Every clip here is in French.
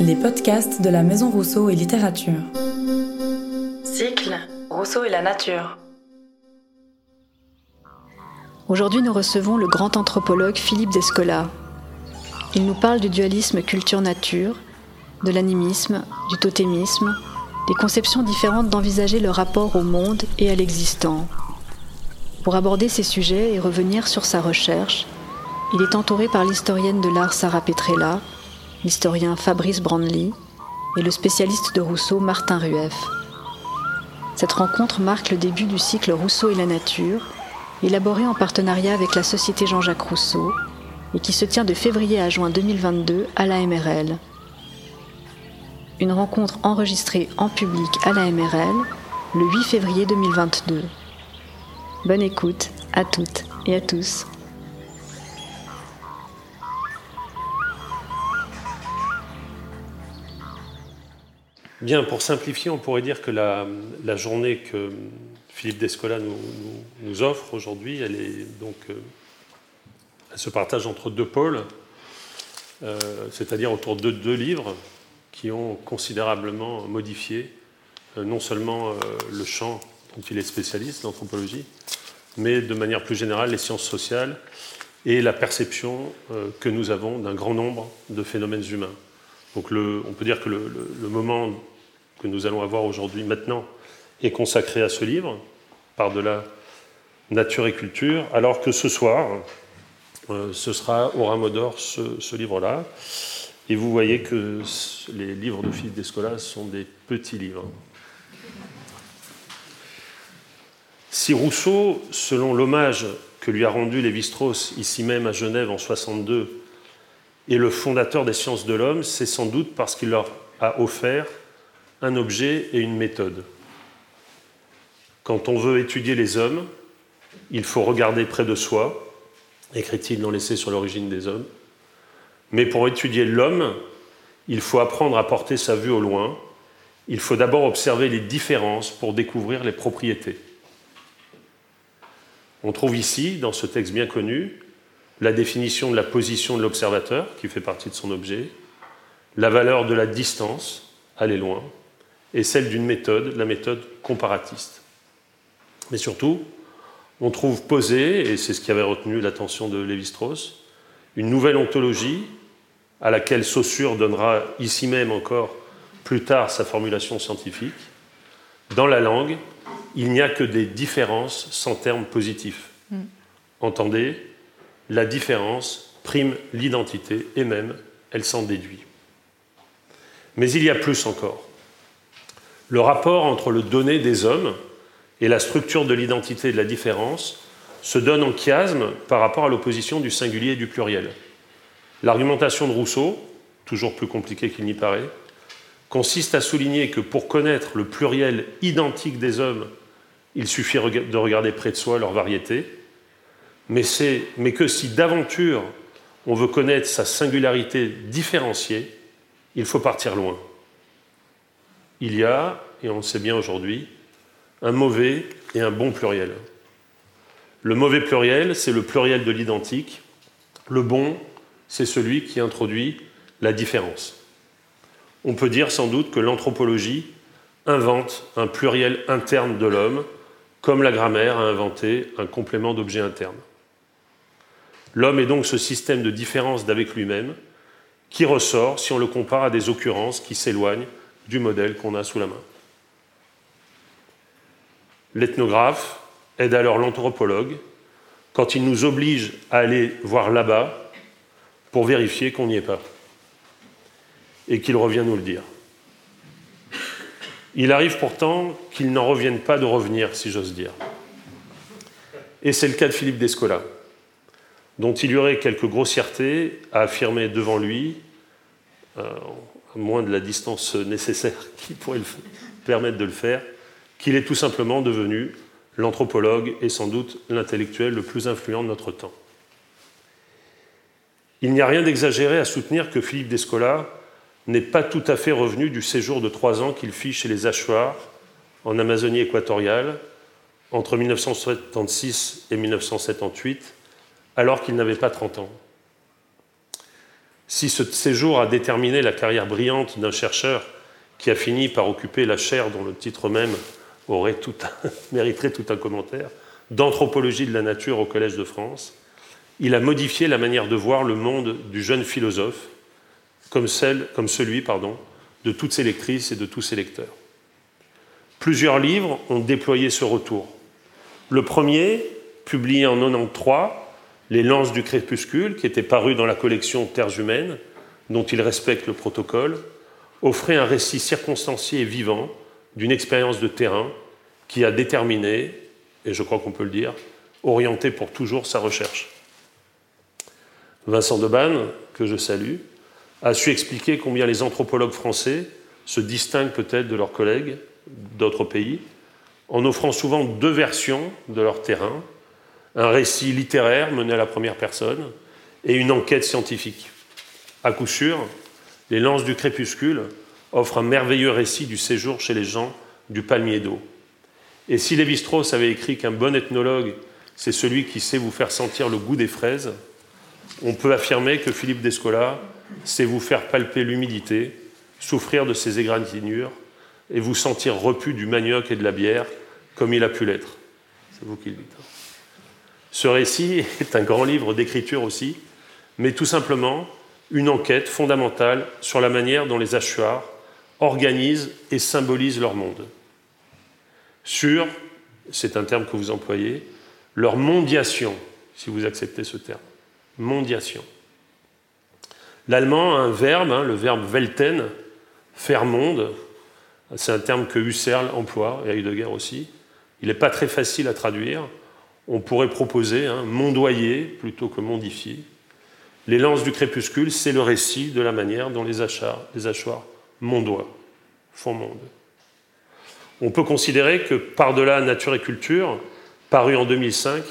Les podcasts de la Maison Rousseau et Littérature. Cycle Rousseau et la nature. Aujourd'hui, nous recevons le grand anthropologue Philippe Descola. Il nous parle du dualisme culture-nature, de l'animisme, du totémisme, des conceptions différentes d'envisager le rapport au monde et à l'existant. Pour aborder ces sujets et revenir sur sa recherche, il est entouré par l'historienne de l'art Sarah Petrella, l'historien Fabrice Brandly et le spécialiste de Rousseau Martin Rueff. Cette rencontre marque le début du cycle Rousseau et la nature, élaboré en partenariat avec la Société Jean-Jacques Rousseau et qui se tient de février à juin 2022 à la MRL. Une rencontre enregistrée en public à la MRL le 8 février 2022. Bonne écoute à toutes et à tous. Bien, pour simplifier, on pourrait dire que la, journée que Philippe Descola nous, offre aujourd'hui, euh, elle se partage entre deux pôles, euh, c'est-à-dire autour de deux livres qui ont considérablement modifié euh, non seulement le champ dont il est spécialiste, l'anthropologie, mais de manière plus générale les sciences sociales et la perception que nous avons d'un grand nombre de phénomènes humains. Donc on peut dire que le, moment que nous allons avoir aujourd'hui, maintenant, est consacré à ce livre, par-delà nature et culture, alors que ce soir, euh, ce sera au rameau d'or ce, livre-là. Et vous voyez que les livres de Philippe Descola sont des petits livres. Si Rousseau, selon l'hommage que lui a rendu Lévi-Strauss ici même à Genève en 62, et le fondateur des sciences de l'homme, c'est sans doute parce qu'il leur a offert un objet et une méthode. Quand on veut étudier les hommes, il faut regarder près de soi, écrit-il dans l'essai sur l'origine des hommes. Mais pour étudier l'homme, il faut apprendre à porter sa vue au loin. Il faut d'abord observer les différences pour découvrir les propriétés. On trouve ici, dans ce texte bien connu, la définition de la position de l'observateur, qui fait partie de son objet, la valeur de la distance, aller loin, et celle d'une méthode, la méthode comparatiste. Mais surtout, on trouve posée, et c'est ce qui avait retenu l'attention de Lévi-Strauss, une nouvelle ontologie à laquelle Saussure donnera ici même encore plus tard sa formulation scientifique. Dans la langue, il n'y a que des différences sans terme positif. Mm. Entendez, la différence prime l'identité et même elle s'en déduit. Mais il y a plus encore. Le rapport entre le donné des hommes et la structure de l'identité et de la différence se donne en chiasme par rapport à l'opposition du singulier et du pluriel. L'argumentation de Rousseau, toujours plus compliquée qu'il n'y paraît, consiste à souligner que pour connaître le pluriel identique des hommes, il suffit de regarder près de soi leur variété, mais, que si d'aventure on veut connaître sa singularité différenciée, il faut partir loin. Il y a, et on le sait bien aujourd'hui, un mauvais et un bon pluriel. Le mauvais pluriel, c'est le pluriel de l'identique. Le bon, c'est celui qui introduit la différence. On peut dire sans doute que l'anthropologie invente un pluriel interne de l'homme, comme la grammaire a inventé un complément d'objet interne. L'homme est donc ce système de différence d'avec lui-même qui ressort si on le compare à des occurrences qui s'éloignent du modèle qu'on a sous la main. L'ethnographe aide alors l'anthropologue quand il nous oblige à aller voir là-bas pour vérifier qu'on n'y est pas et qu'il revient nous le dire. Il arrive pourtant qu'il n'en revienne pas de revenir, si j'ose dire. Et c'est le cas de Philippe Descola dont il y aurait quelques grossièretés à affirmer devant lui, euh, à moins de la distance nécessaire qui pourrait permettre de le faire, qu'il est tout simplement devenu l'anthropologue et sans doute l'intellectuel le plus influent de notre temps. Il n'y a rien d'exagéré à soutenir que Philippe Descola n'est pas tout à fait revenu du séjour de trois ans qu'il fit chez les Achuars en Amazonie équatoriale entre 1976 et 1978 alors qu'il n'avait pas 30 ans. Si ce séjour a déterminé la carrière brillante d'un chercheur qui a fini par occuper la chaire dont le titre même aurait tout mériterait tout un commentaire, d'anthropologie de la nature au Collège de France, il a modifié la manière de voir le monde du jeune philosophe comme, celle, comme celui pardon, de toutes ses lectrices et de tous ses lecteurs. Plusieurs livres ont déployé ce retour. Le premier, publié en 93, Les lances du crépuscule, qui était paru dans la collection Terres humaines, dont il respecte le protocole, offrait un récit circonstancié et vivant d'une expérience de terrain qui a déterminé, et je crois qu'on peut le dire, orienté pour toujours sa recherche. Vincent Debanne, que je salue, a su expliquer combien les anthropologues français se distinguent peut-être de leurs collègues d'autres pays en offrant souvent deux versions de leur terrain, un récit littéraire mené à la première personne et une enquête scientifique. À coup sûr, les lances du crépuscule offrent un merveilleux récit du séjour chez les gens du palmier d'eau. Et si Lévi-Strauss avait écrit qu'un bon ethnologue, c'est celui qui sait vous faire sentir le goût des fraises, on peut affirmer que Philippe Descola sait vous faire palper l'humidité, souffrir de ses égratignures et vous sentir repu du manioc et de la bière comme il a pu l'être. C'est vous qui le dites. Ce récit est un grand livre d'écriture aussi, mais tout simplement une enquête fondamentale sur la manière dont les hachoirs organisent et symbolisent leur monde. Sur, c'est un terme que vous employez, leur mondiation, si vous acceptez ce terme. Mondiation. L'allemand a un verbe, hein, le verbe welten, faire monde. C'est un terme que Husserl emploie, et Heidegger aussi. Il n'est pas très facile à traduire. On pourrait proposer hein, mondoyer plutôt que mondifier. Les lances du crépuscule, c'est le récit de la manière dont les, achats, les hachoirs mondois font monde. On peut considérer que Par-delà nature et culture, paru en 2005,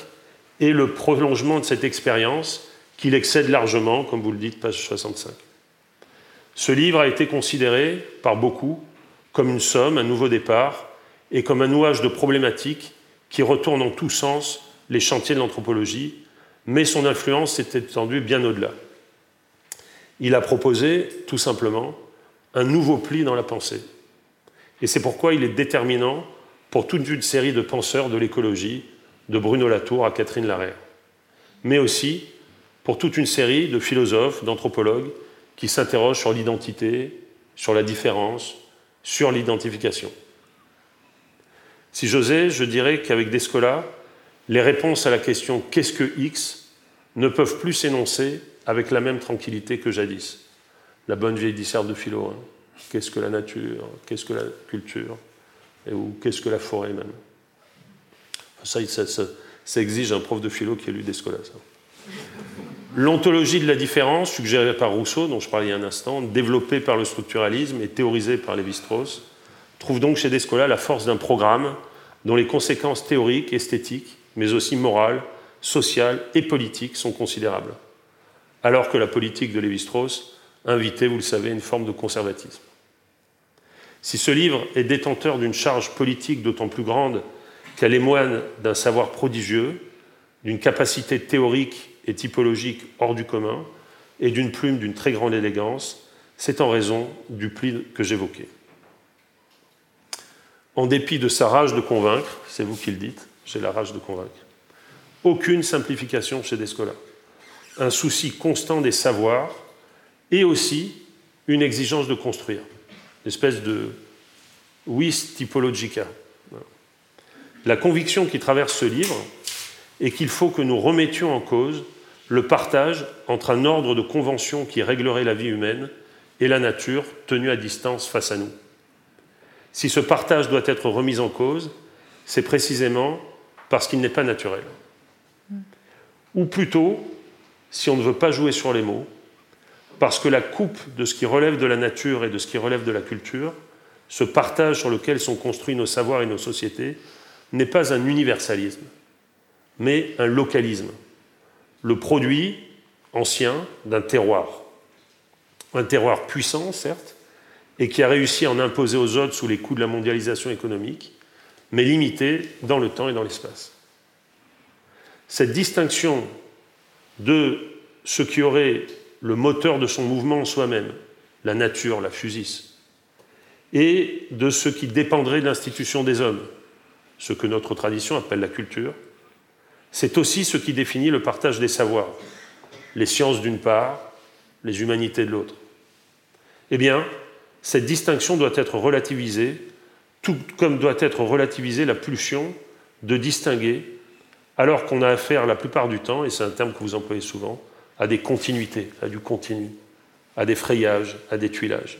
est le prolongement de cette expérience qu'il excède largement, comme vous le dites, page 65. Ce livre a été considéré par beaucoup comme une somme, un nouveau départ, et comme un nouage de problématiques qui retournent en tous sens les chantiers de l'anthropologie, mais son influence s'est étendue bien au-delà. Il a proposé, tout simplement, un nouveau pli dans la pensée. Et c'est pourquoi il est déterminant pour toute une série de penseurs de l'écologie, de Bruno Latour à Catherine Larère, mais aussi pour toute une série de philosophes, d'anthropologues qui s'interrogent sur l'identité, sur la différence, sur l'identification. Si j'osais, je dirais qu'avec Descola, les réponses à la question qu'est-ce que X? ne peuvent plus s'énoncer avec la même tranquillité que jadis. La bonne vieille disserte de philo. Hein. Qu'est-ce que la nature Qu'est-ce que la culture? Ou qu'est-ce que la forêt même? Ça, ça, exige un prof de philo qui a lu Descola. L'ontologie de la différence, suggérée par Rousseau, dont je parlais il y a un instant, développée par le structuralisme et théorisée par Lévi-Strauss, trouve donc chez Descola la force d'un programme dont les conséquences théoriques, esthétiques, mais aussi morales, sociales et politiques sont considérables. Alors que la politique de Lévi-Strauss invitait, vous le savez, une forme de conservatisme. Si ce livre est détenteur d'une charge politique d'autant plus grande qu'elle émoine d'un savoir prodigieux, d'une capacité théorique et typologique hors du commun, et d'une plume d'une très grande élégance, c'est en raison du pli que j'évoquais. En dépit de sa rage de convaincre, c'est vous qui le dites, j'ai la rage de convaincre, aucune simplification chez Descola, un souci constant des savoirs et aussi une exigence de construire, une espèce de vis typologica. La conviction qui traverse ce livre est qu'il faut que nous remettions en cause le partage entre un ordre de conventions qui réglerait la vie humaine et la nature tenue à distance face à nous. Si ce partage doit être remis en cause, c'est précisément parce qu'il n'est pas naturel. Ou plutôt, si on ne veut pas jouer sur les mots, parce que la coupe de ce qui relève de la nature et de ce qui relève de la culture, ce partage sur lequel sont construits nos savoirs et nos sociétés, n'est pas un universalisme, mais un localisme, le produit ancien d'un terroir. Un terroir puissant, certes, et qui a réussi à en imposer aux autres sous les coups de la mondialisation économique, mais limité dans le temps et dans l'espace. Cette distinction de ce qui aurait le moteur de son mouvement en soi-même, la nature, la physis, et de ce qui dépendrait de l'institution des hommes, ce que notre tradition appelle la culture. C'est aussi ce qui définit le partage des savoirs, les sciences d'une part, les humanités de l'autre. Eh bien, cette distinction doit être relativisée, tout comme doit être relativisée la pulsion de distinguer, alors qu'on a affaire la plupart du temps, et c'est un terme que vous employez souvent, à des continuités, à du continu, à des frayages, à des tuilages.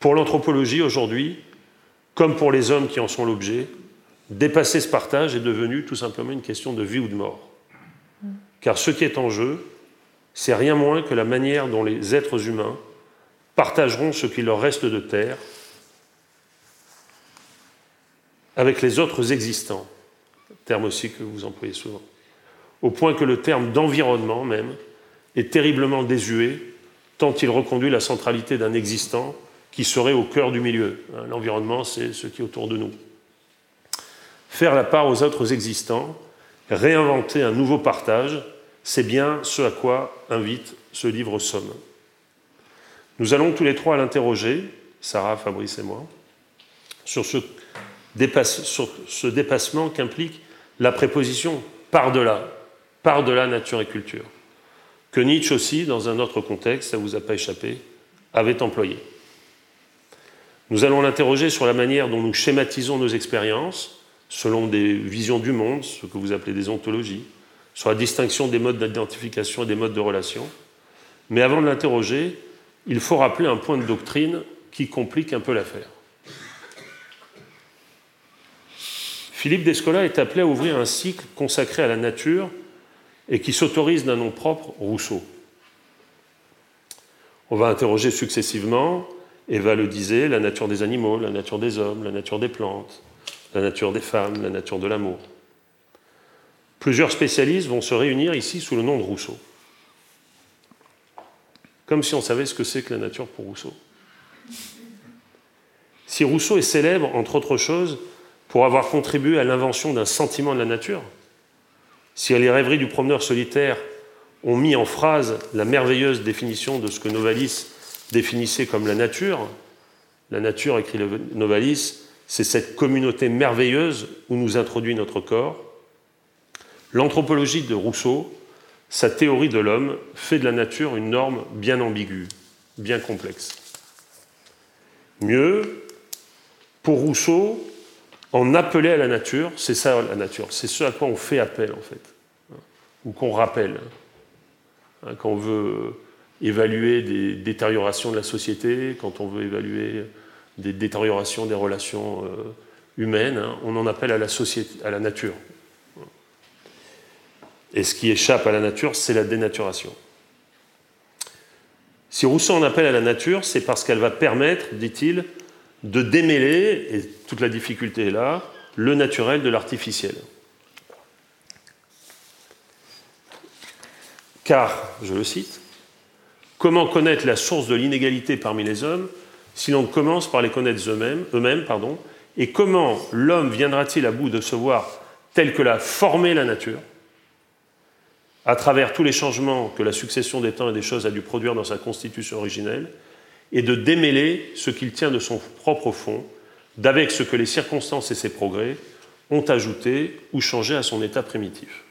Pour l'anthropologie aujourd'hui, comme pour les hommes qui en sont l'objet, dépasser ce partage est devenu tout simplement une question de vie ou de mort. Car ce qui est en jeu, c'est rien moins que la manière dont les êtres humains partageront ce qui leur reste de terre avec les autres existants, terme aussi que vous employez souvent, au point que le terme d'environnement même est terriblement désuet, tant il reconduit la centralité d'un existant qui serait au cœur du milieu. Hein, l'environnement, c'est ce qui est autour de nous. Faire la part aux autres existants, réinventer un nouveau partage, c'est bien ce à quoi invite ce livre Somme. Nous allons tous les trois l'interroger, Sarah, Fabrice et moi, sur ce, ce dépassement qu'implique la préposition par-delà, par-delà nature et culture, que Nietzsche aussi, dans un autre contexte, ça ne vous a pas échappé, avait employé. Nous allons l'interroger sur la manière dont nous schématisons nos expériences, selon des visions du monde, ce que vous appelez des ontologies, sur la distinction des modes d'identification et des modes de relation. Mais avant de l'interroger, il faut rappeler un point de doctrine qui complique un peu l'affaire. Philippe Descola est appelé à ouvrir un cycle consacré à la nature et qui s'autorise d'un nom propre, Rousseau. On va interroger successivement Eva le disait, la nature des animaux, la nature des hommes, la nature des plantes, la nature des femmes, la nature de l'amour. Plusieurs spécialistes vont se réunir ici sous le nom de Rousseau. Comme si on savait ce que c'est que la nature pour Rousseau. Si Rousseau est célèbre, entre autres choses, pour avoir contribué à l'invention d'un sentiment de la nature, si les rêveries du promeneur solitaire ont mis en phrase la merveilleuse définition de ce que Novalis définissait comme la nature. La nature, écrit Novalis, c'est cette communauté merveilleuse où nous introduit notre corps. L'anthropologie de Rousseau, sa théorie de l'homme, fait de la nature une norme bien ambiguë, bien complexe. Mieux, pour Rousseau, en appeler à la nature, c'est ça la nature, c'est ce à quoi on fait appel en fait, ou qu'on rappelle. Hein, quand on veut évaluer des détériorations de la société, quand on veut évaluer des détériorations des relations euh, humaines, hein, on en appelle à la, société, à la nature. Et ce qui échappe à la nature, c'est la dénaturation. Si Rousseau en appelle à la nature, c'est parce qu'elle va permettre, dit-il, de démêler, et toute la difficulté est là, le naturel de l'artificiel. Car, je le cite, Comment connaître la source de l'inégalité parmi les hommes si l'on commence par les connaître eux-mêmes, eux pardon, et comment l'homme viendra-t-il à bout de se voir tel que l'a formé la nature, à travers tous les changements que la succession des temps et des choses a dû produire dans sa constitution originelle, et de démêler ce qu'il tient de son propre fond, d'avec ce que les circonstances et ses progrès ont ajouté ou changé à son état primitif.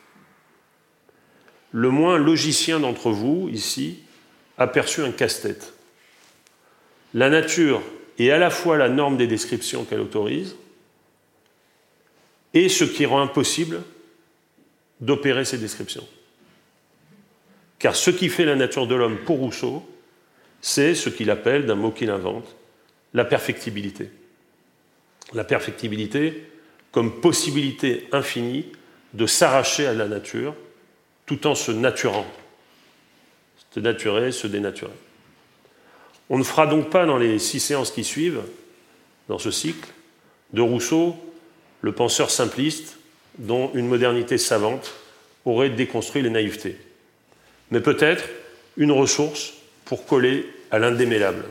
Le moins logicien d'entre vous, ici, aperçu un casse-tête. La nature est à la fois la norme des descriptions qu'elle autorise et ce qui rend impossible d'opérer ces descriptions. Car ce qui fait la nature de l'homme pour Rousseau, c'est ce qu'il appelle, d'un mot qu'il invente, la perfectibilité. La perfectibilité comme possibilité infinie de s'arracher à la nature tout en se naturant se naturer, se dénaturer. On ne fera donc pas dans les six séances qui suivent, dans ce cycle, de Rousseau le penseur simpliste dont une modernité savante aurait déconstruit les naïvetés, mais peut-être une ressource pour coller à l'indémêlable.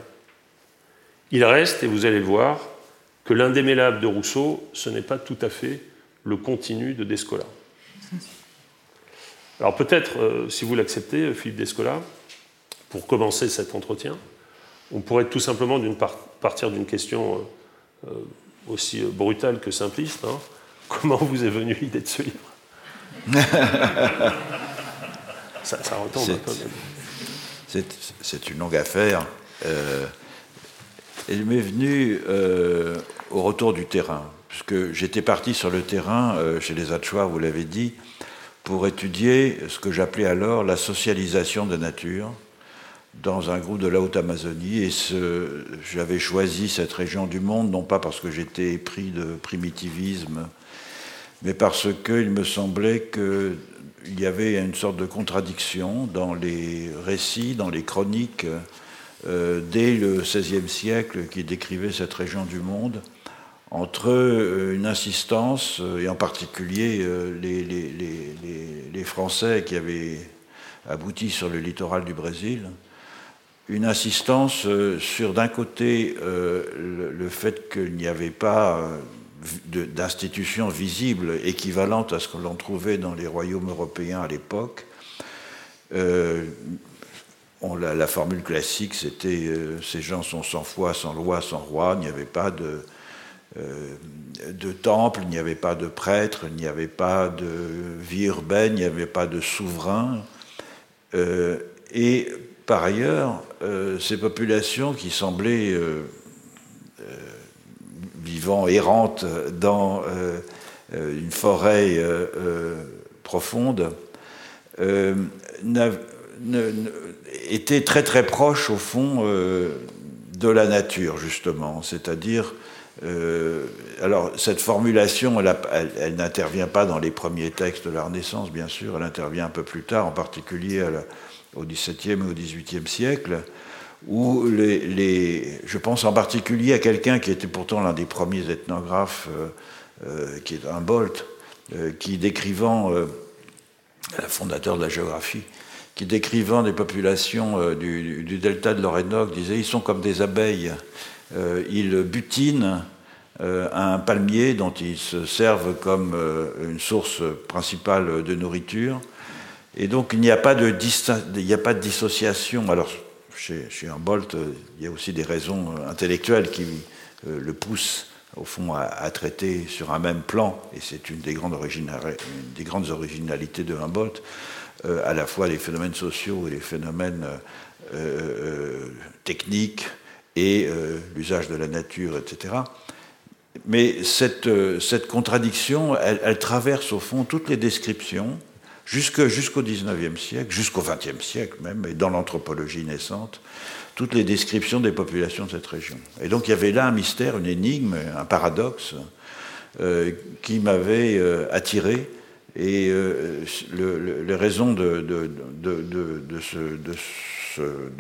Il reste, et vous allez le voir, que l'indémêlable de Rousseau, ce n'est pas tout à fait le continu de Descola. Alors peut-être, si vous l'acceptez, Philippe Descola, pour commencer cet entretien, on pourrait tout simplement partir d'une question aussi brutale que simpliste. Hein. Comment vous est venue l'idée de ce livre? Ça, retombe un peu. C'est une longue affaire. Euh, elle m'est venue euh, au retour du terrain, puisque j'étais parti sur le terrain euh, chez les Hatchoirs, vous l'avez dit, pour étudier ce que j'appelais alors la socialisation de nature dans un groupe de la Haute-Amazonie. Et j'avais choisi cette région du monde, non pas parce que j'étais pris de primitivisme, mais parce qu'il me semblait qu'il y avait une sorte de contradiction dans les récits, dans les chroniques, euh, dès le XVIe siècle, qui décrivaient cette région du monde, entre euh, une insistance, euh, et en particulier les, les, Français qui avaient abouti sur le littoral du Brésil, une insistance sur d'un côté le, fait qu'il n'y avait pas d'institutions visibles équivalentes à ce que l'on trouvait dans les royaumes européens à l'époque. Euh, la, formule classique, c'était euh, ces gens sont sans foi, sans loi, sans roi. Il n'y avait pas de, euh, de temple, il n'y avait pas de prêtre, il n'y avait pas de vie urbaine, il n'y avait pas de souverain. et par ailleurs, ces populations qui semblaient vivant, errante dans euh, euh, une forêt euh, profonde, était très très proche au fond de la nature justement, c'est-à-dire alors, cette formulation, elle, n'intervient pas dans les premiers textes de la Renaissance, bien sûr, elle intervient un peu plus tard, en particulier au XVIIe et au XVIIIe siècle où les, je pense en particulier à quelqu'un qui était pourtant l'un des premiers ethnographes, euh, euh, qui est un Bolt, euh, qui décrivant, fondateur de la géographie, qui décrivant des populations du, delta de l'Orénoque, disait ils sont comme des abeilles, ils butinent un palmier dont ils se servent comme une source principale de nourriture. Et donc il n'y a pas de, a pas de dissociation. Alors chez, Humboldt, euh, il y a aussi des raisons euh, intellectuelles qui euh, le poussent au fond à, traiter sur un même plan, et c'est une des grandes, des grandes originalités de Humboldt, à la fois les phénomènes sociaux et les phénomènes techniques et l'usage de la nature, etc. Mais cette, contradiction, elle, traverse au fond toutes les descriptions jusqu'au 19e siècle, jusqu'au 20e siècle même, et dans l'anthropologie naissante, toutes les descriptions des populations de cette région. Et donc il y avait là un mystère, une énigme, un paradoxe euh, qui m'avait euh, attiré. Et euh, les raisons du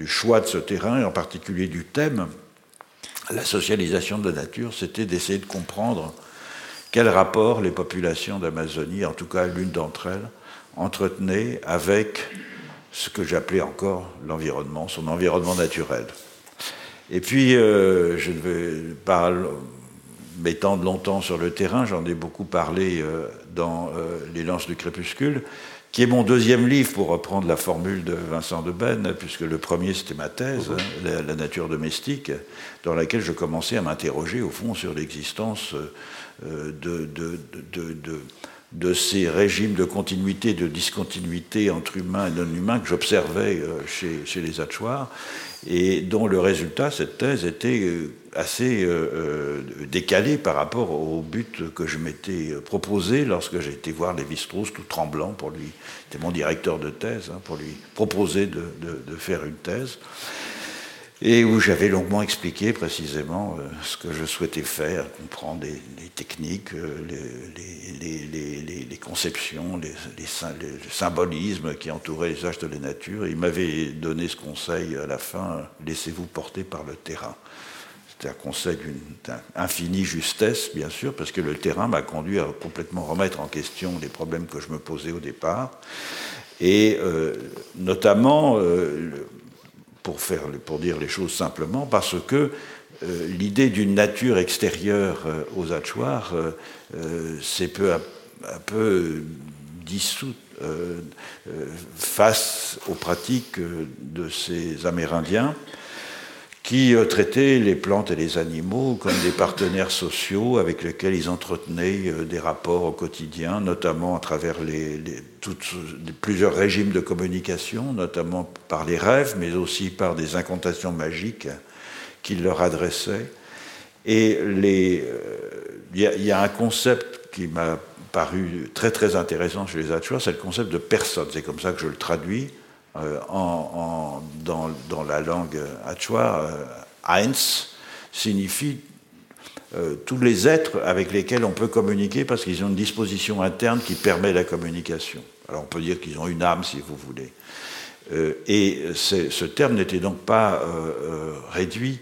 choix de ce terrain, et en particulier du thème, la socialisation de la nature, c'était d'essayer de comprendre quel rapport les populations d'Amazonie, en tout cas l'une d'entre elles, entretenait avec ce que j'appelais encore l'environnement, son environnement naturel. Et puis, euh, je ne vais pas m'étendre longtemps sur le terrain, j'en ai beaucoup parlé euh, dans euh, Les Lances du Crépuscule, qui est mon deuxième livre, pour reprendre la formule de Vincent de Ben, puisque le premier c'était ma thèse, hein, la, nature domestique, dans laquelle je commençais à m'interroger au fond sur l'existence de, de, de de ces régimes de continuité de discontinuité entre humains et non-humains que j'observais euh, chez, les Hatchoirs, et dont le résultat, cette thèse, était euh, assez euh, décalé par rapport au but que je m'étais proposé lorsque j'ai été voir Lévi-Strauss tout tremblant pour lui, c'était mon directeur de thèse, hein, pour lui proposer de, de faire une thèse et où j'avais longuement expliqué précisément euh, ce que je souhaitais faire, comprendre les, techniques, euh, les, les, conceptions, les, symbolismes qui entouraient les âges de la nature. il m'avait donné ce conseil à la fin, laissez-vous porter par le terrain. C'était un conseil d'une infinie justesse, bien sûr, parce que le terrain m'a conduit à complètement remettre en question les problèmes que je me posais au départ. Et euh, notamment, pour, faire, pour dire les choses simplement, parce que euh, l'idée d'une nature extérieure euh, aux hachoirs euh, s'est peu à, peu dissoute face aux pratiques de ces Amérindiens qui euh, traitaient les plantes et les animaux comme des partenaires sociaux avec lesquels ils entretenaient euh, des rapports au quotidien, notamment à travers les, plusieurs régimes de communication, notamment par les rêves, mais aussi par des incantations magiques qu'ils leur adressaient. Et euh, il y, a un concept qui m'a paru très très intéressant chez les Achuar, c'est le concept de personne. C'est comme ça que je le traduis. Euh, dans, la langue Achua, euh, Eins signifie euh, tous les êtres avec lesquels on peut communiquer parce qu'ils ont une disposition interne qui permet la communication. Alors on peut dire qu'ils ont une âme si vous voulez. et ce terme n'était donc pas réduit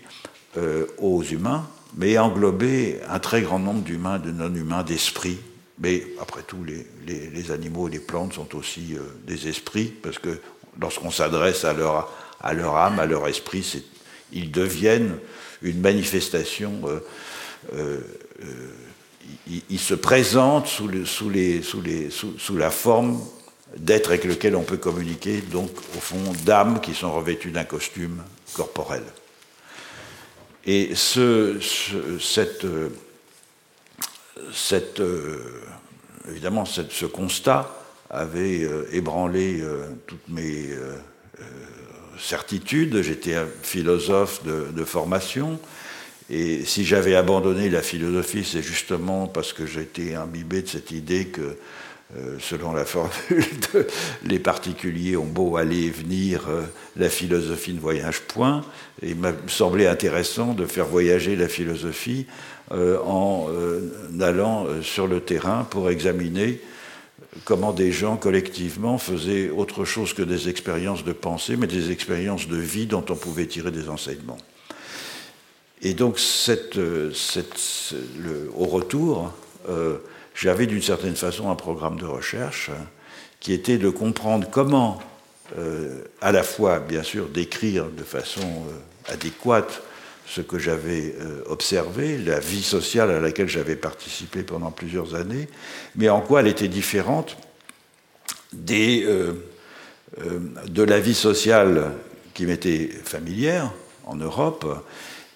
aux humains, mais englobait un très grand nombre d'humains, de non-humains, d'esprits. Mais après tout, les, animaux et les plantes sont aussi des esprits, parce que lorsqu'on s'adresse à leur, âme, à leur esprit, ils deviennent une manifestation. Euh, euh, euh, ils, se présentent sous, la forme d'êtres avec lesquels on peut communiquer, donc au fond d'âmes qui sont revêtues d'un costume corporel. Et évidemment, ce constat avait euh, ébranlé euh, toutes mes euh, certitudes. J'étais un philosophe de, formation. Et si j'avais abandonné la philosophie, c'est justement parce que j'étais imbibé de cette idée que, selon la formule, les particuliers ont beau aller et venir, la philosophie ne voyage point. Et il m'a semblé intéressant de faire voyager la philosophie en allant sur le terrain pour examiner comment des gens collectivement faisaient autre chose que des expériences de pensée, mais des expériences de vie dont on pouvait tirer des enseignements. Et donc, au retour, euh, j'avais d'une certaine façon un programme de recherche qui était de comprendre comment, euh, à la fois, bien sûr, décrire de façon euh, adéquate ce que j'avais euh, observé, la vie sociale à laquelle j'avais participé pendant plusieurs années, mais en quoi elle était différente euh, euh, de la vie sociale qui m'était familière en Europe,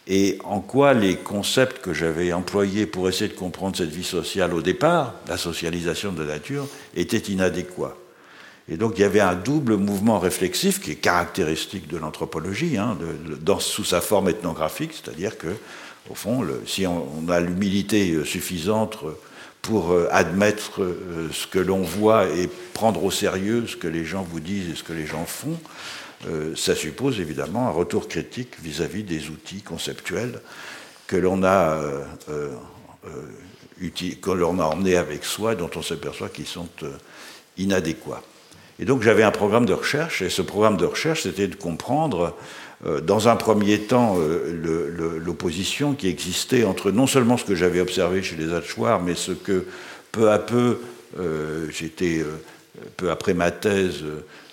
et en quoi les concepts que j'avais employés pour essayer de comprendre cette vie sociale au départ, la socialisation de la nature, étaient inadéquats. Et donc il y avait un double mouvement réflexif qui est caractéristique de l'anthropologie, hein, sous sa forme ethnographique, c'est-à-dire que, au fond, si on, a l'humilité euh, suffisante pour euh, admettre euh, ce que l'on voit et prendre au sérieux ce que les gens vous disent et ce que les gens font, ça suppose évidemment un retour critique vis-à-vis des outils conceptuels que l'on a, emmenés avec soi, dont on s'aperçoit qu'ils sont inadéquats. Et donc j'avais un programme de recherche, et ce programme de recherche, c'était de comprendre, euh, dans un premier temps, euh, l'opposition qui existait entre non seulement ce que j'avais observé chez les Hachoirs, mais ce que peu à peu, euh, j'étais, peu après ma thèse,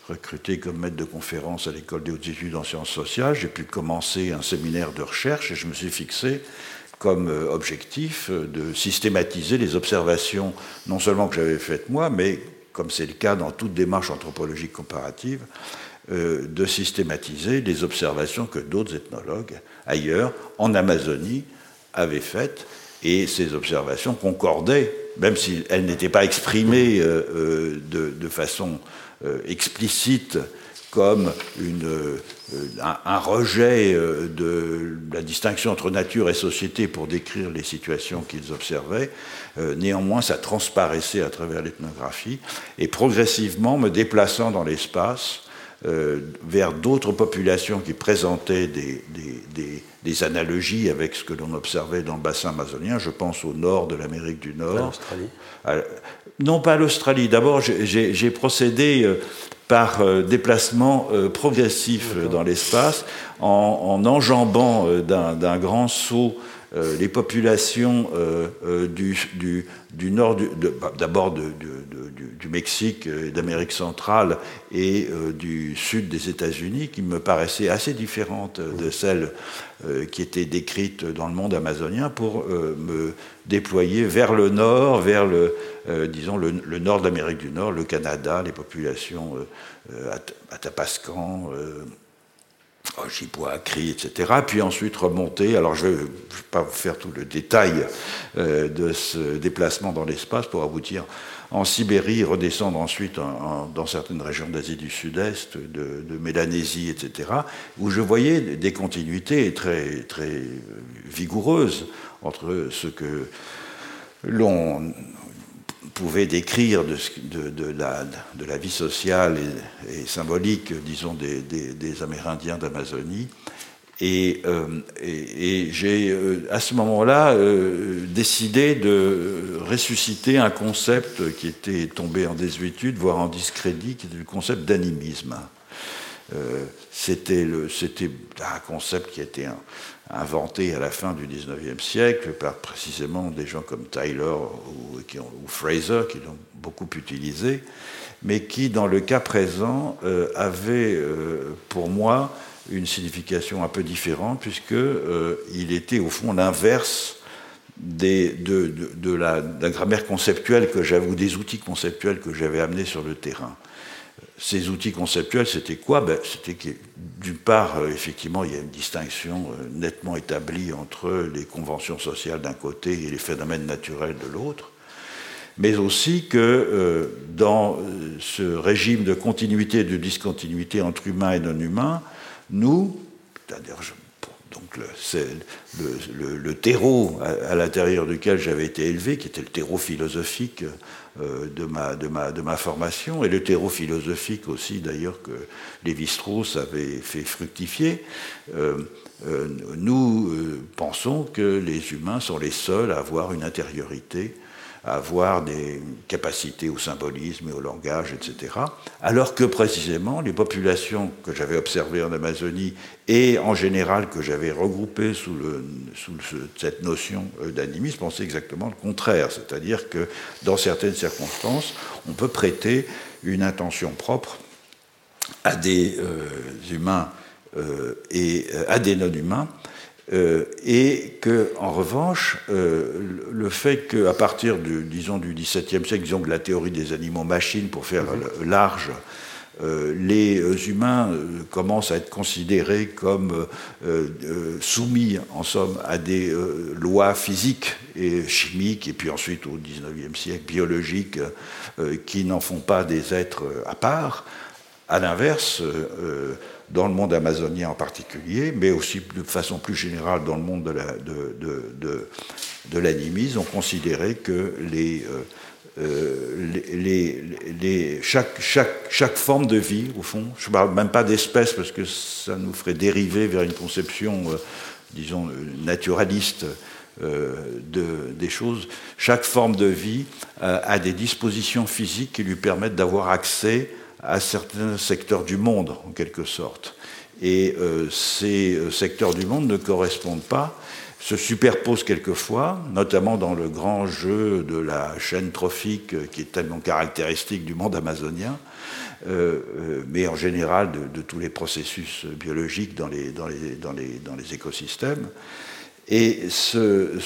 recruté comme maître de conférence à l'école des hautes études en sciences sociales. J'ai pu commencer un séminaire de recherche et je me suis fixé comme objectif de systématiser les observations, non seulement que j'avais faites moi, mais comme c'est le cas dans toute démarche anthropologique comparative, euh, de systématiser les observations que d'autres ethnologues ailleurs, en Amazonie, avaient faites. Et ces observations concordaient, même si elles n'étaient pas exprimées euh, euh, de, de, façon explicite comme une, un, rejet de la distinction entre nature et société pour décrire les situations qu'ils observaient, euh, néanmoins, ça transparaissait à travers l'ethnographie, et progressivement, me déplaçant dans l'espace, euh, vers d'autres populations qui présentaient des, des, analogies avec ce que l'on observait dans le bassin amazonien. Je pense au nord de l'Amérique du Nord. l'Australie Non, pas l'Australie. D'abord, j'ai procédé euh, par déplacement progressif dans l'espace, en, enjambant d'un grand saut les populations du, nord, d'abord du, Mexique d'Amérique centrale et du sud des États-Unis, qui me paraissaient assez différentes de celles euh, qui étaient décrites dans le monde amazonien pour euh, me déployer vers le nord, vers le, euh, disons le, nord de l'Amérique du Nord, le Canada, les populations Atapascan, Ojibwa-Cri, etc. Puis ensuite remonter. Alors je ne vais pas vous faire tout le détail de ce déplacement dans l'espace pour aboutir en Sibérie, redescendre ensuite dans certaines régions d'Asie du Sud-Est, de, Mélanésie, etc., où je voyais des continuités très, très vigoureuses entre ce que l'on pouvait décrire de, la, de, la, vie sociale et, symbolique, disons, des, des Amérindiens d'Amazonie euh, et, j'ai, euh, à ce moment-là, euh, décidé de ressusciter un concept qui était tombé en désuétude, voire en discrédit, qui était le concept d'animisme. c'était, un concept qui a été inventé à la fin du 19e siècle par précisément des gens comme Tyler ou, Fraser, qui l'ont beaucoup utilisé, mais qui, dans le cas présent, avait pour moi une signification un peu différente, puisqu'il euh, était au fond l'inverse de, de, la, grammaire conceptuelle que j'avais, ou des outils conceptuels que j'avais amenés sur le terrain. Ces outils conceptuels, c'était quoi ben, C'était que, d'une part, euh, effectivement, il y a une distinction euh, nettement établie entre les conventions sociales d'un côté et les phénomènes naturels de l'autre, mais aussi que dans ce régime de continuité et de discontinuité entre humains et non humains, nous, c'est-à-dire donc le, terreau à, l'intérieur duquel j'avais été élevé, qui était le terreau philosophique euh, de, ma, formation, et le terreau philosophique aussi d'ailleurs que Lévi-Strauss avait fait fructifier, euh, euh, nous pensons que les humains sont les seuls à avoir une intériorité avoir des capacités au symbolisme et au langage, etc. Alors que précisément les populations que j'avais observées en Amazonie et en général que j'avais regroupées sous, cette notion euh, d'animisme pensaient exactement le contraire, c'est-à-dire que dans certaines circonstances, on peut prêter une intention propre à des euh, humains euh, et à des non-humains euh, et que, en revanche, euh, le fait qu'à partir du, disons, du XVIIe siècle, disons de la théorie des animaux machines, pour faire mhm. large, euh, les humains commencent à être considérés comme soumis, en somme, à des lois physiques et chimiques, et puis ensuite au XIXe siècle, biologiques, qui n'en font pas des êtres à part. À l'inverse, dans le monde amazonien en particulier, mais aussi de façon plus générale dans le monde de l'animisme, ont considéré que les, euh, euh, chaque, chaque, forme de vie, au fond, je ne parle même pas d'espèce parce que ça nous ferait dériver vers une conception, euh, disons, naturaliste de, des choses, chaque forme de vie a des dispositions physiques qui lui permettent d'avoir accès à certains secteurs du monde, en quelque sorte. Et euh, ces euh, secteurs du monde ne correspondent pas, se superposent quelquefois, notamment dans le grand jeu de la chaîne trophique euh, qui est tellement caractéristique du monde amazonien, mais en général de, tous les processus biologiques dans les, dans les, dans les, dans les écosystèmes. Et ce,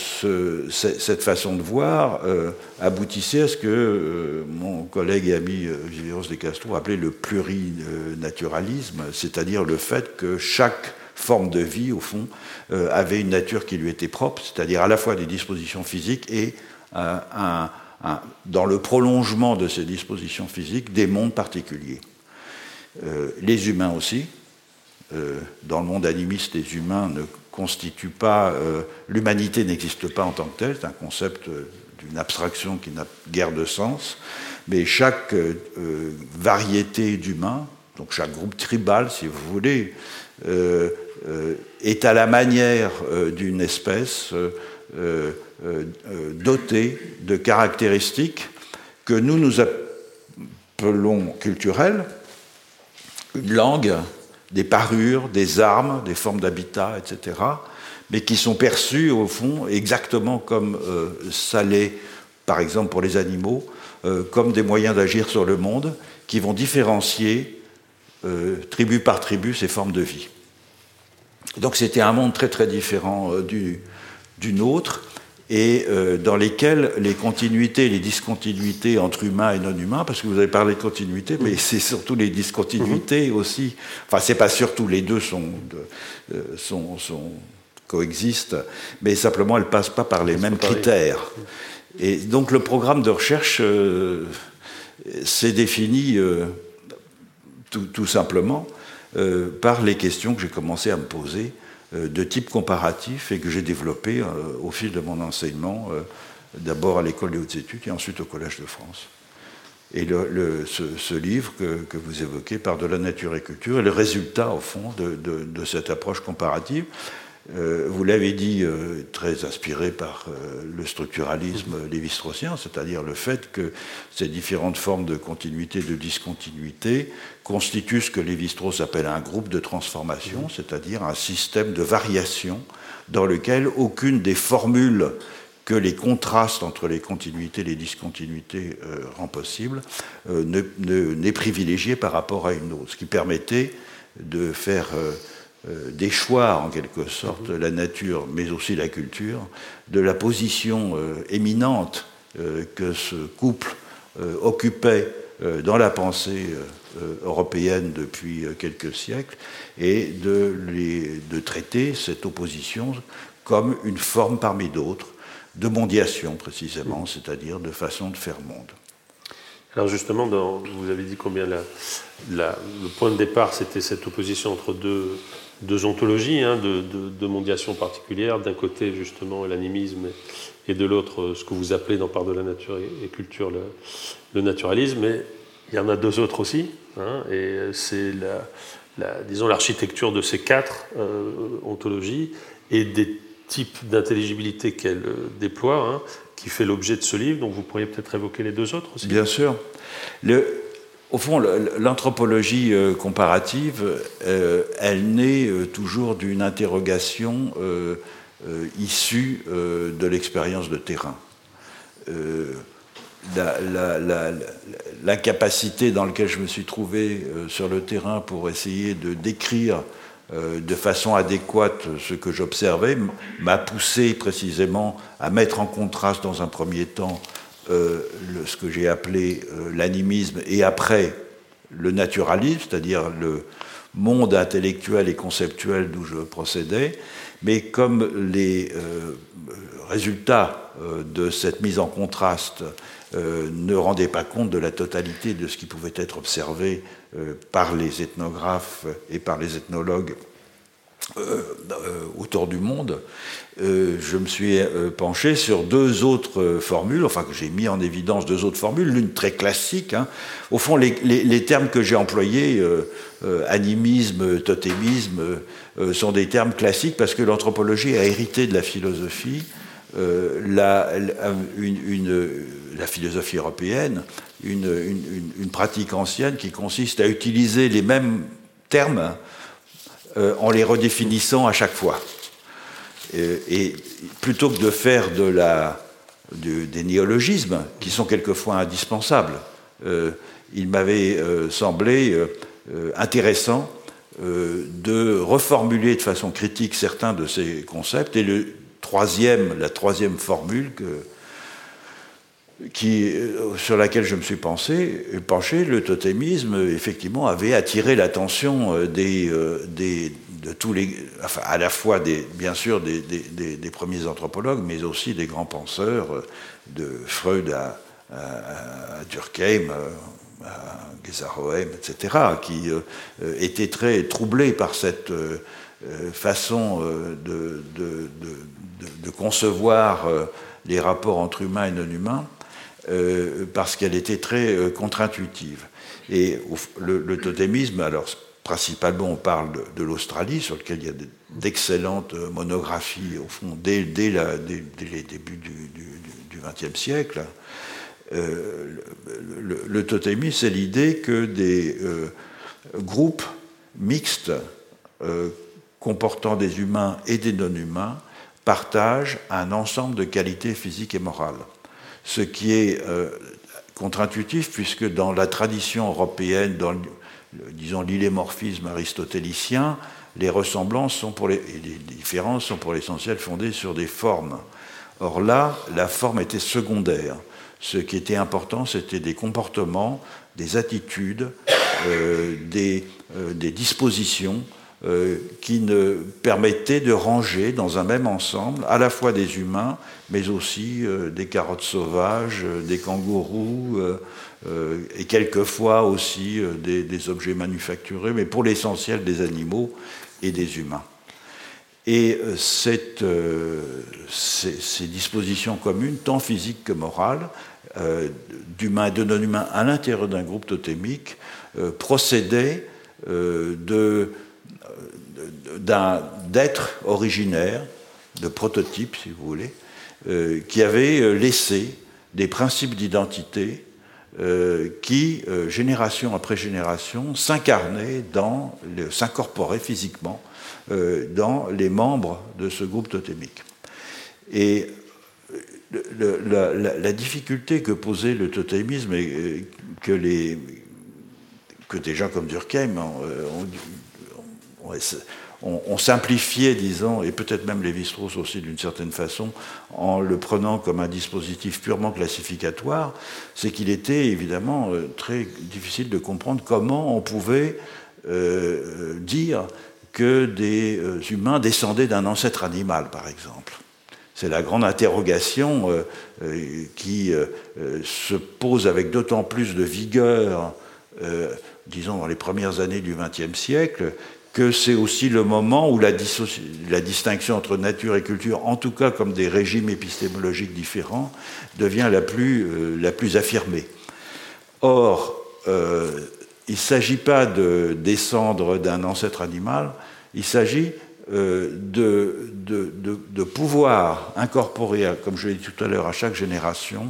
cette façon de voir euh, aboutissait à ce que euh, mon collègue et ami euh, de Castro appelait le plurinaturalisme, c'est-à-dire le fait que chaque forme de vie, au fond, avait une nature qui lui était propre, c'est-à-dire à la fois des dispositions physiques et dans le prolongement de ces dispositions physiques, des mondes particuliers. les humains aussi. dans le monde animiste, les humains ne constitue pas. Euh, l'humanité n'existe pas en tant que telle, c'est un concept euh, d'une abstraction qui n'a guère de sens, mais chaque euh, variété d'humains, donc chaque groupe tribal, si vous voulez, est à la manière d'une espèce dotée de caractéristiques que nous nous appelons culturelles, une langue, des parures, des armes, des formes d'habitat, etc., mais qui sont perçues, au fond, exactement comme ça l'est, par exemple, pour les animaux, comme des moyens d'agir sur le monde, qui vont différencier, tribu par tribu, ces formes de vie. Donc c'était un monde très très différent du, du nôtre, et euh, dans lesquels les continuités, les discontinuités entre humains et non humains, parce que vous avez parlé de continuité, mais c'est surtout les discontinuités mhm. aussi. Enfin, c'est pas surtout les deux sont, euh, sont, sont, coexistent, mais simplement elles passent pas par les mêmes critères. Et donc le programme de recherche euh, s'est défini tout, tout, simplement par les questions que j'ai commencé à me poser de type comparatif et que j'ai développé euh, au fil de mon enseignement, euh, d'abord à l'école des hautes études et ensuite au Collège de France. Et ce, livre que, vous évoquez, Par de la nature et culture, est le résultat, au fond, de cette approche comparative. Euh, vous l'avez dit, euh, très inspiré par euh, le structuralisme lévi-straussien, c'est-à-dire le fait que ces différentes formes de continuité, de discontinuité, constituent ce que Lévi-Strauss appelle un groupe de transformation, c'est-à-dire un système de variation dans lequel aucune des formules que les contrastes entre les continuités et les discontinuités rend possible n'est privilégié par rapport à une autre, ce qui permettait de faire des choix, en quelque sorte, de la nature, mais aussi la culture, de la position euh, éminente euh, que ce couple occupait dans la pensée européenne depuis quelques siècles, et de, de traiter cette opposition comme une forme parmi d'autres de mondiation, précisément, c'est-à-dire de façon de faire monde. Alors justement, vous avez dit combien le point de départ, c'était cette opposition entre deux, deux ontologies, hein, de, de, mondiation particulière. D'un côté, justement, l'animisme et de l'autre, ce que vous appelez dans Part de la nature et, culture, le, naturalisme. Mais il y en a deux autres aussi. Hein, et c'est, la, disons, l'architecture de ces quatre euh, ontologies et des types d'intelligibilité qu'elle déploie, hein, qui fait l'objet de ce livre. Donc vous pourriez peut-être évoquer les deux autres aussi. Bien sûr. Au fond, l'anthropologie euh, comparative, euh, elle naît euh, toujours d'une interrogation issue de l'expérience de terrain. L'incapacité dans laquelle je me suis trouvé sur le terrain pour essayer de décrire de façon adéquate ce que j'observais m'a poussé précisément à mettre en contraste dans un premier temps euh, ce que j'ai appelé euh, l'animisme et après le naturalisme, c'est-à-dire le monde intellectuel et conceptuel d'où je procédais, mais comme les euh, résultats de cette mise en contraste ne rendaient pas compte de la totalité de ce qui pouvait être observé par les ethnographes et par les ethnologues autour du monde, euh, je me suis penché sur deux autres formules, enfin que j'ai mis en évidence deux autres formules, l'une très classique. Hein. Au fond, les, termes que j'ai employés, animisme, totémisme, sont des termes classiques parce que l'anthropologie a hérité de la philosophie, la, philosophie européenne, une, pratique ancienne qui consiste à utiliser les mêmes termes euh, en les redéfinissant à chaque fois. Et, plutôt que de faire de la, des néologismes, qui sont quelquefois indispensables, euh, il m'avait euh, semblé intéressant de reformuler de façon critique certains de ces concepts. Et le troisième, la troisième formule que, euh, sur laquelle je me suis penché, le totémisme, effectivement, avait attiré l'attention euh, euh, des, de tous les, enfin, à la fois, des, bien sûr, des, premiers anthropologues, mais aussi des grands penseurs, de Freud à, Durkheim, à Gesarohem, etc., qui étaient très troublés par cette façon de concevoir les rapports entre humains et non humains euh, parce qu'elle était très euh, contre-intuitive. Et le, totémisme, alors principalement on parle de, l'Australie, sur lequel il y a d'excellentes monographies, au fond, dès, les débuts du XXe siècle. Euh, le, totémisme, c'est l'idée que des, groupe mixte comportant des humains et des non-humains partage un ensemble de qualités physiques et morales. Ce qui est contre-intuitif puisque dans la tradition européenne, dans disons l'illémorphisme aristotélicien, les ressemblances sont pour les, et les différences sont pour l'essentiel fondées sur des formes. Or là, la forme était secondaire. Ce qui était important, c'était des comportements, des attitudes, euh, euh, des, dispositions euh, qui ne permettaient de ranger dans un même ensemble à la fois des humains, mais aussi euh, des carottes sauvages, euh, des kangourous, et quelquefois aussi des, objets manufacturés, mais pour l'essentiel des animaux et des humains. Et ces, ces, dispositions communes, tant physiques que morales, d'humains et de non-humains à l'intérieur d'un groupe totémique, procédaient de d'être originaire, de prototype, si vous voulez, euh, qui avait euh, laissé des principes d'identité euh, qui, génération après génération, s'incarnaient dans, s'incorporaient physiquement dans les membres de ce groupe totémique. Et la, difficulté que posait le totémisme et que, des gens comme Durkheim ont, on, simplifiait, disons, et peut-être même Lévi-Strauss aussi d'une certaine façon, en le prenant comme un dispositif purement classificatoire, c'est qu'il était évidemment euh, très difficile de comprendre comment on pouvait euh, dire que des euh, humains descendaient d'un ancêtre animal, par exemple. C'est la grande interrogation qui se pose avec d'autant plus de vigueur, disons, dans les premières années du XXe siècle, que c'est aussi le moment où la, distinction entre nature et culture, en tout cas comme des régimes épistémologiques différents, devient la plus, euh, affirmée. Or, euh, il ne s'agit pas de descendre d'un ancêtre animal, il s'agit euh, de, pouvoir incorporer, comme je l'ai dit tout à l'heure, à chaque génération,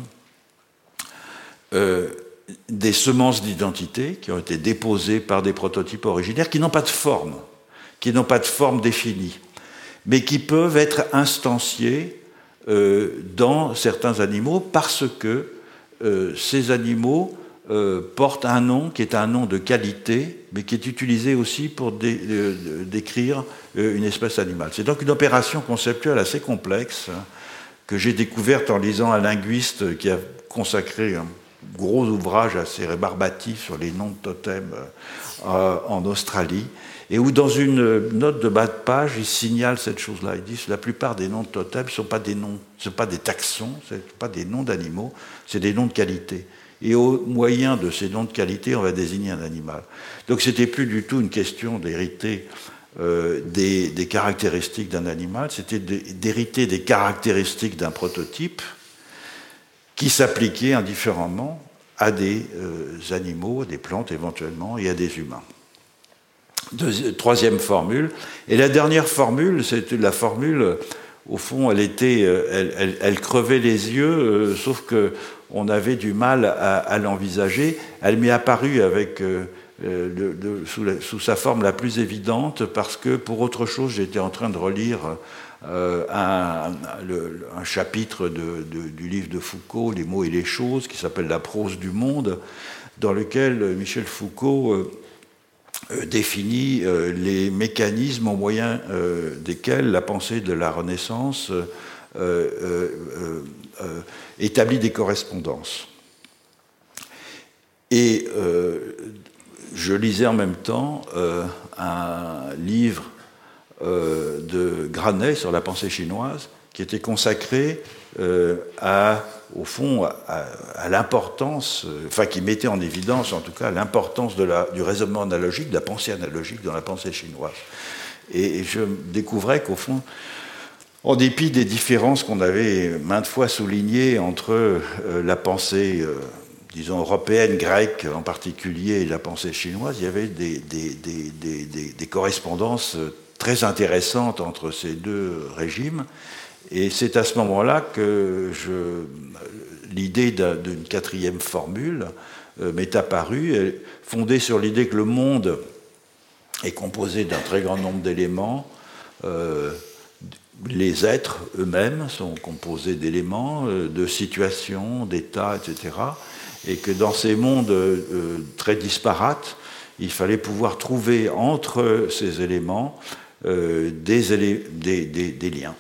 des semences d'identité qui ont été déposées par des prototypes originaires qui n'ont pas de forme, qui n'ont pas de forme définie, mais qui peuvent être instanciés euh, dans certains animaux parce que euh, ces animaux euh, portent un nom qui est un nom de qualité, mais qui est utilisé aussi pour décrire une espèce animale. C'est donc une opération conceptuelle assez complexe hein, que j'ai découverte en lisant un linguiste qui a consacré gros ouvrage assez rébarbatif sur les noms de totems euh, en Australie, et où dans une note de bas de page, il signale cette chose-là. Il dit que la plupart des noms de totems ne sont pas des noms, ce pas des taxons, ce pas des noms d'animaux, c'est des noms de qualité. Et au moyen de ces noms de qualité, on va désigner un animal. Donc c'était plus du tout une question d'hériter euh, des, caractéristiques d'un animal, c'était d'hériter des caractéristiques d'un prototype, qui s'appliquait indifféremment à des euh, animaux, des plantes éventuellement, et à des humains. troisième formule. Et la dernière formule, c'est la formule, au fond, elle, était, euh, elle, crevait les yeux, euh, sauf que on avait du mal à, l'envisager. Elle m'est apparue avec, sous, sa forme la plus évidente, parce que pour autre chose, j'étais en train de relire euh, un, chapitre du livre de Foucault, Les mots et les choses, qui s'appelle La prose du monde, dans lequel Michel Foucault euh, euh, définit les mécanismes au moyen desquels la pensée de la Renaissance établit des correspondances. Et je lisais en même temps un livre euh, de Granet sur la pensée chinoise, qui était consacré euh, à, au fond, à, l'importance, euh, enfin qui mettait en évidence en tout cas l'importance du raisonnement analogique, de la pensée analogique dans la pensée chinoise. Et, je découvrais qu'au fond, en dépit des différences qu'on avait maintes fois soulignées entre la pensée, disons, européenne, grecque en particulier, et la pensée chinoise, il y avait des, correspondances très intéressante entre ces deux régimes. Et c'est à ce moment-là que l'idée d'une quatrième formule m'est apparue, fondée sur l'idée que le monde est composé d'un très grand nombre d'éléments. les êtres eux-mêmes sont composés d'éléments, de situations, d'états, etc. Et que dans ces mondes très disparates, il fallait pouvoir trouver entre ces éléments des, des, liens.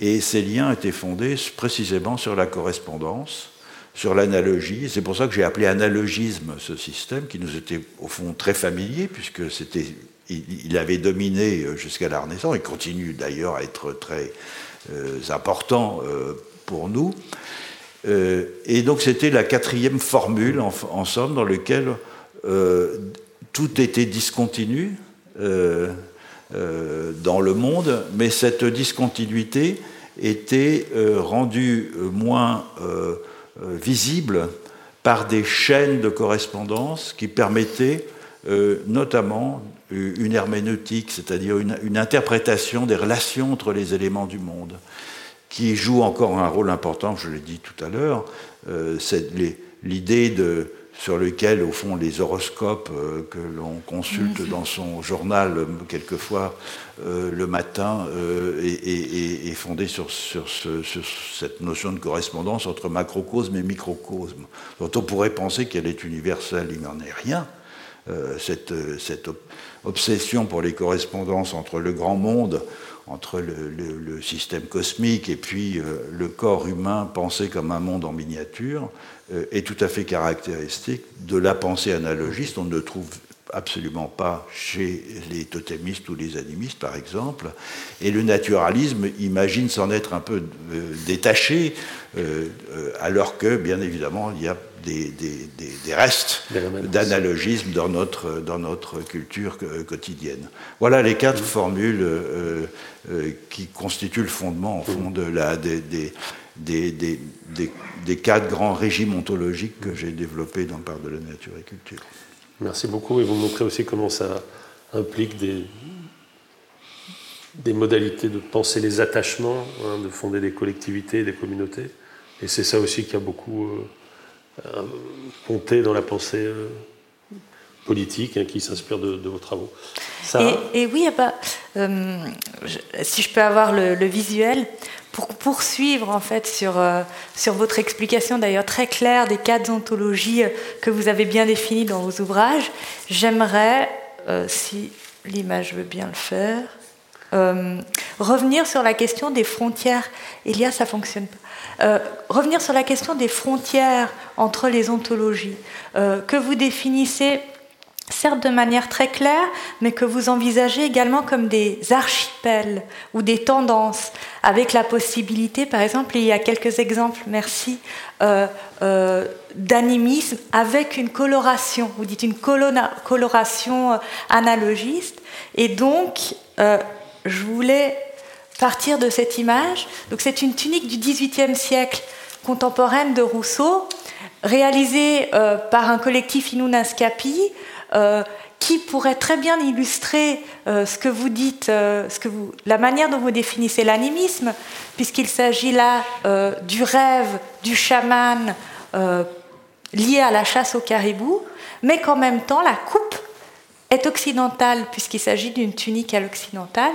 Et ces liens étaient fondés précisément sur la correspondance, sur l'analogie. C'est pour ça que j'ai appelé analogisme ce système, qui nous était au fond très familier, puisque c'était, il, avait dominé euh, jusqu'à la Renaissance, et continue d'ailleurs à être très euh, important euh, pour nous. et donc c'était la quatrième formule, en, somme, dans laquelle tout était discontinu. Euh, dans le monde, mais cette discontinuité était euh, rendue euh, moins visible par des chaînes de correspondance qui permettaient notamment une herméneutique, c'est-à-dire une, interprétation des relations entre les éléments du monde, qui joue encore un rôle important, je l'ai dit tout à l'heure, c'est l'idée de sur lequel, au fond, les horoscopes euh, que l'on consulte mhm. dans son journal, euh, quelquefois euh, le matin, est, fondé sur, cette notion de correspondance entre macrocosme et microcosme, dont on pourrait penser qu'elle est universelle, il n'en est rien. cette, cette obsession pour les correspondances entre le grand monde, entre le, système cosmique et puis le corps humain pensé comme un monde en miniature, est tout à fait caractéristique de la pensée analogiste. On ne trouve absolument pas chez les totémistes ou les animistes, par exemple. Et le naturalisme imagine s'en être un peu euh, détaché, euh, alors que, bien évidemment, il y a des, restes d'analogisme dans notre, dans notre culture quotidienne. Voilà les quatre formules qui constituent le fondement, au fond, de la, des, des, des, des, quatre grands régimes ontologiques que j'ai développés dans Part de la nature et culture. Merci beaucoup et vous montrez aussi comment ça implique des, des modalités de penser les attachements, hein, de fonder des collectivités, des communautés. Et c'est ça aussi qui a beaucoup euh, compté dans la pensée euh, politique hein, qui s'inspire de, vos travaux. Et, oui, bah, euh, si je peux avoir le, le visuel, pour poursuivre en fait sur, euh, sur votre explication d'ailleurs très claire des quatre ontologies euh, que vous avez bien définies dans vos ouvrages, j'aimerais, euh, si l'image veut bien le faire, revenir sur la question des frontières. Elia, ça fonctionne pas. revenir sur la question des frontières entre les ontologies que vous définissez certes de manière très claire, mais que vous envisagez également comme des archipels ou des tendances, avec la possibilité, par exemple, il y a quelques exemples, merci, euh, euh, d'animisme avec une coloration, vous dites une coloration euh, analogiste, et donc je voulais partir de cette image, donc c'est une tunique du XVIIIe siècle contemporaine de Rousseau, réalisée par un collectif Inunascapi, euh, qui pourrait très bien illustrer euh, ce que vous dites, euh, la manière dont vous définissez l'animisme, puisqu'il s'agit là du rêve du chaman lié à la chasse au caribou, mais qu'en même temps la coupe est occidentale, puisqu'il s'agit d'une tunique à l'occidentale.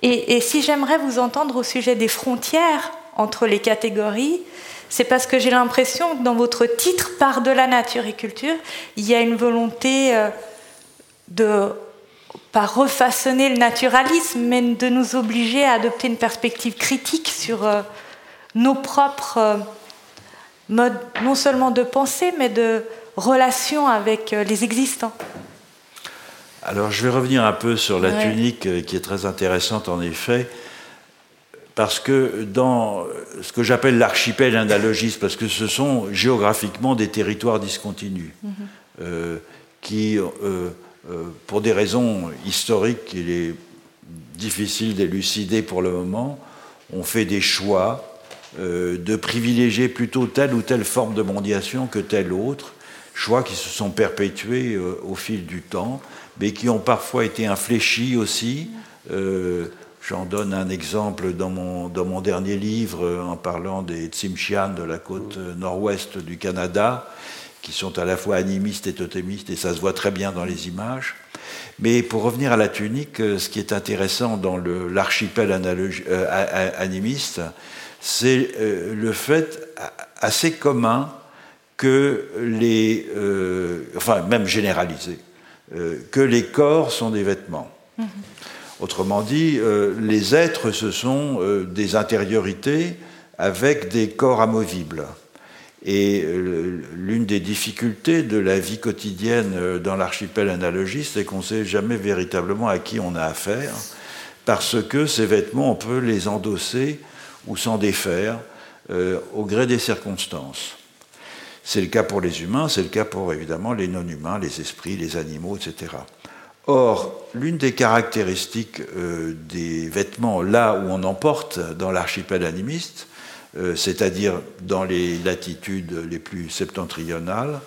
Et, et si j'aimerais vous entendre au sujet des frontières entre les catégories, c'est parce que j'ai l'impression que dans votre titre, Par de la nature et culture, il y a une volonté euh, de pas refaçonner le naturalisme, mais de nous obliger à adopter une perspective critique sur euh, nos propres euh, modes, non seulement de pensée, mais de relation avec les existants. Alors je vais revenir un peu sur la tunique qui est très intéressante en effet parce que dans ce que j'appelle l'archipel indalogiste, parce que ce sont géographiquement des territoires discontinus, mhm. euh, qui, euh, euh, pour des raisons historiques qu'il est difficile d'élucider pour le moment, ont fait des choix de privilégier plutôt telle ou telle forme de mondiation que telle autre, choix qui se sont perpétués au fil du temps, mais qui ont parfois été infléchis aussi. J'en donne un exemple dans mon, dans mon dernier livre en parlant des Tsimshian de la côte nord-ouest du Canada, qui sont à la fois animistes et totémistes, et ça se voit très bien dans les images. Mais pour revenir à la tunique, ce qui est intéressant dans l'archipel animiste, c'est le fait assez commun que les, enfin même généralisé, que les corps sont des vêtements. Mm-hmm. Autrement dit, euh, les êtres, ce sont euh, des intériorités avec des corps amovibles. Et euh, l'une des difficultés de la vie quotidienne dans l'archipel analogiste, c'est qu'on ne sait jamais véritablement à qui on a affaire, parce que ces vêtements, on peut les endosser ou s'en défaire au gré des circonstances. C'est le cas pour les humains, c'est le cas pour évidemment les non-humains, les esprits, les animaux, etc. Or, l'une des caractéristiques euh, des vêtements là où on en porte dans l'archipel animiste, euh, c'est-à-dire dans les latitudes les plus septentrionales,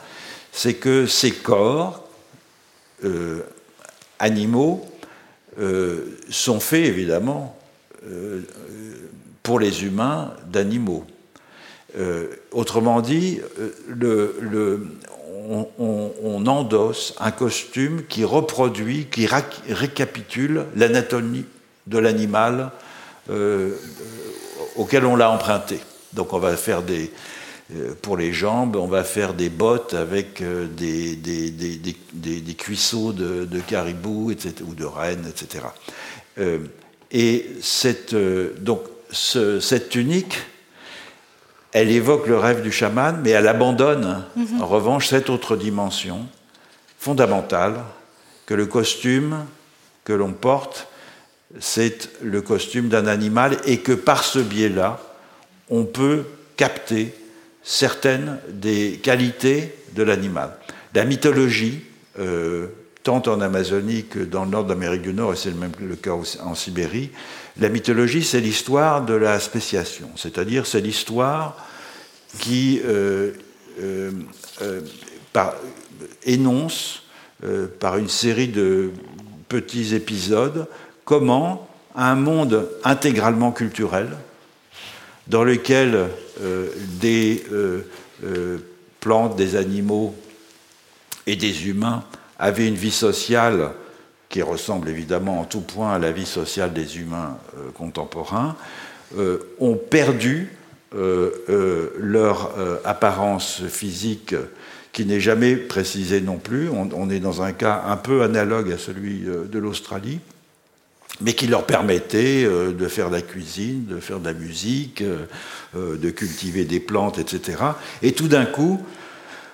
c'est que ces corps euh, animaux sont faits évidemment pour les humains d'animaux. autrement dit, le, on, endosse un costume qui reproduit, qui récapitule l'anatomie de l'animal euh, auquel on l'a emprunté. Donc on va faire des, euh, pour les jambes, on va faire des bottes avec euh, des, des, cuisseaux de, caribou etc., ou de rennes, etc. et cette, donc cette tunique elle évoque le rêve du chaman, mais elle abandonne mhm. en revanche cette autre dimension fondamentale que le costume que l'on porte, c'est le costume d'un animal et que par ce biais-là, on peut capter certaines des qualités de l'animal. La mythologie, euh, tant en Amazonie que dans le nord d'Amérique du Nord, et c'est le même le cas en Sibérie, la mythologie, c'est l'histoire de la spéciation, c'est-à-dire c'est l'histoire qui euh, euh, euh, énonce par une série de petits épisodes comment un monde intégralement culturel, dans lequel des plantes, des animaux et des humains avaient une vie sociale qui ressemble évidemment en tout point à la vie sociale des humains euh, contemporains, euh, ont perdu euh, leur apparence physique qui n'est jamais précisée non plus. On, est dans un cas un peu analogue à celui de l'Australie, mais qui leur permettait de faire de la cuisine, de faire de la musique, de cultiver des plantes, etc. Et tout d'un coup,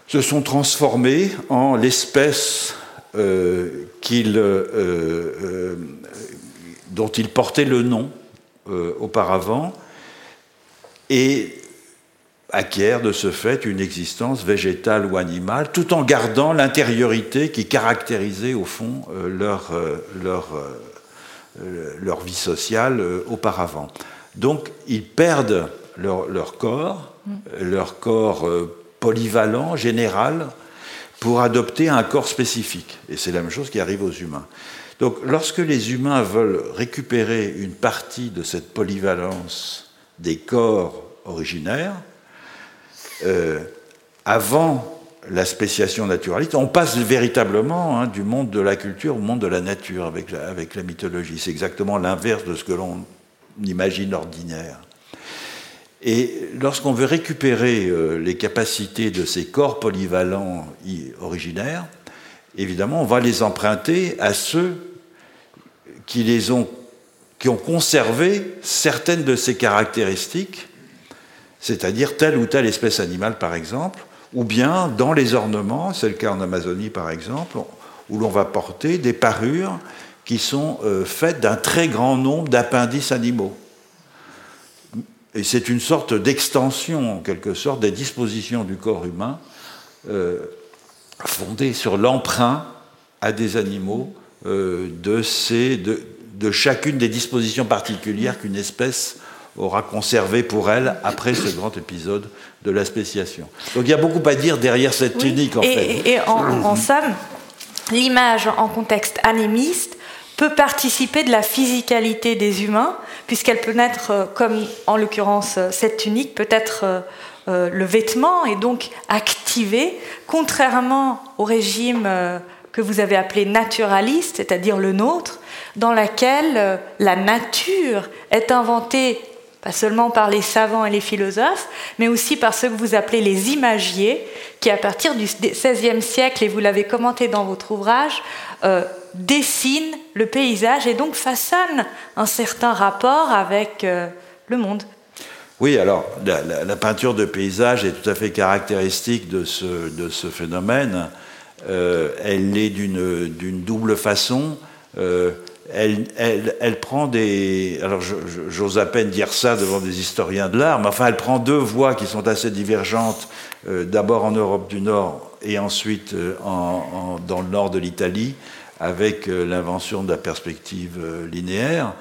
se sont transformés en l'espèce euh, euh, euh, dont il portait le nom auparavant et acquiert de ce fait une existence végétale ou animale, tout en gardant l'intériorité qui caractérisait au fond leur, leur, leur vie sociale auparavant. Donc ils perdent leur, leur corps, mm. leur corps polyvalent, général, pour adopter un corps spécifique. Et c'est la même chose qui arrive aux humains. Donc lorsque les humains veulent récupérer une partie de cette polyvalence des corps originaires, euh, avant la spéciation naturaliste, on passe véritablement hein, du monde de la culture au monde de la nature avec la, avec la mythologie. C'est exactement l'inverse de ce que l'on imagine ordinaire. Et lorsqu'on veut récupérer euh, les capacités de ces corps polyvalents originaires, évidemment, on va les emprunter à ceux qui, qui ont conservé certaines de ces caractéristiques, c'est-à-dire telle ou telle espèce animale, par exemple, ou bien dans les ornements, c'est le cas en Amazonie, par exemple, où l'on va porter des parures qui sont euh, faites d'un très grand nombre d'appendices animaux. Et c'est une sorte d'extension, en quelque sorte, des dispositions du corps humain euh, fondées sur l'emprunt à des animaux euh, de, ces, de, de, chacune des dispositions particulières qu'une espèce aura conservées pour elle après ce grand épisode de la spéciation. Donc il y a beaucoup à dire derrière cette tunique, en et, fait. Et en, en somme, l'image en contexte animiste peut participer de la physicalité des humains, puisqu'elle peut naître, euh, comme en l'occurrence euh, cette tunique, peut être euh, le vêtement et donc activé, contrairement au régime que vous avez appelé naturaliste, c'est-à-dire le nôtre, dans lequel la nature est inventée pas seulement par les savants et les philosophes, mais aussi par ceux que vous appelez les imagiers, qui à partir du XVIe siècle, et vous l'avez commenté dans votre ouvrage, dessine le paysage et donc façonne un certain rapport avec euh, le monde. Oui, alors la, peinture de paysage est tout à fait caractéristique de ce, de ce phénomène. Euh, elle est d'une double façon. Euh, elle, elle, elle, prend des. Alors, j'ose à peine dire ça devant des historiens de l'art, mais enfin, elle prend deux voies qui sont assez divergentes, d'abord en Europe du Nord et ensuite en, dans le nord de l'Italie avec euh, l'invention de la perspective euh, linéaire.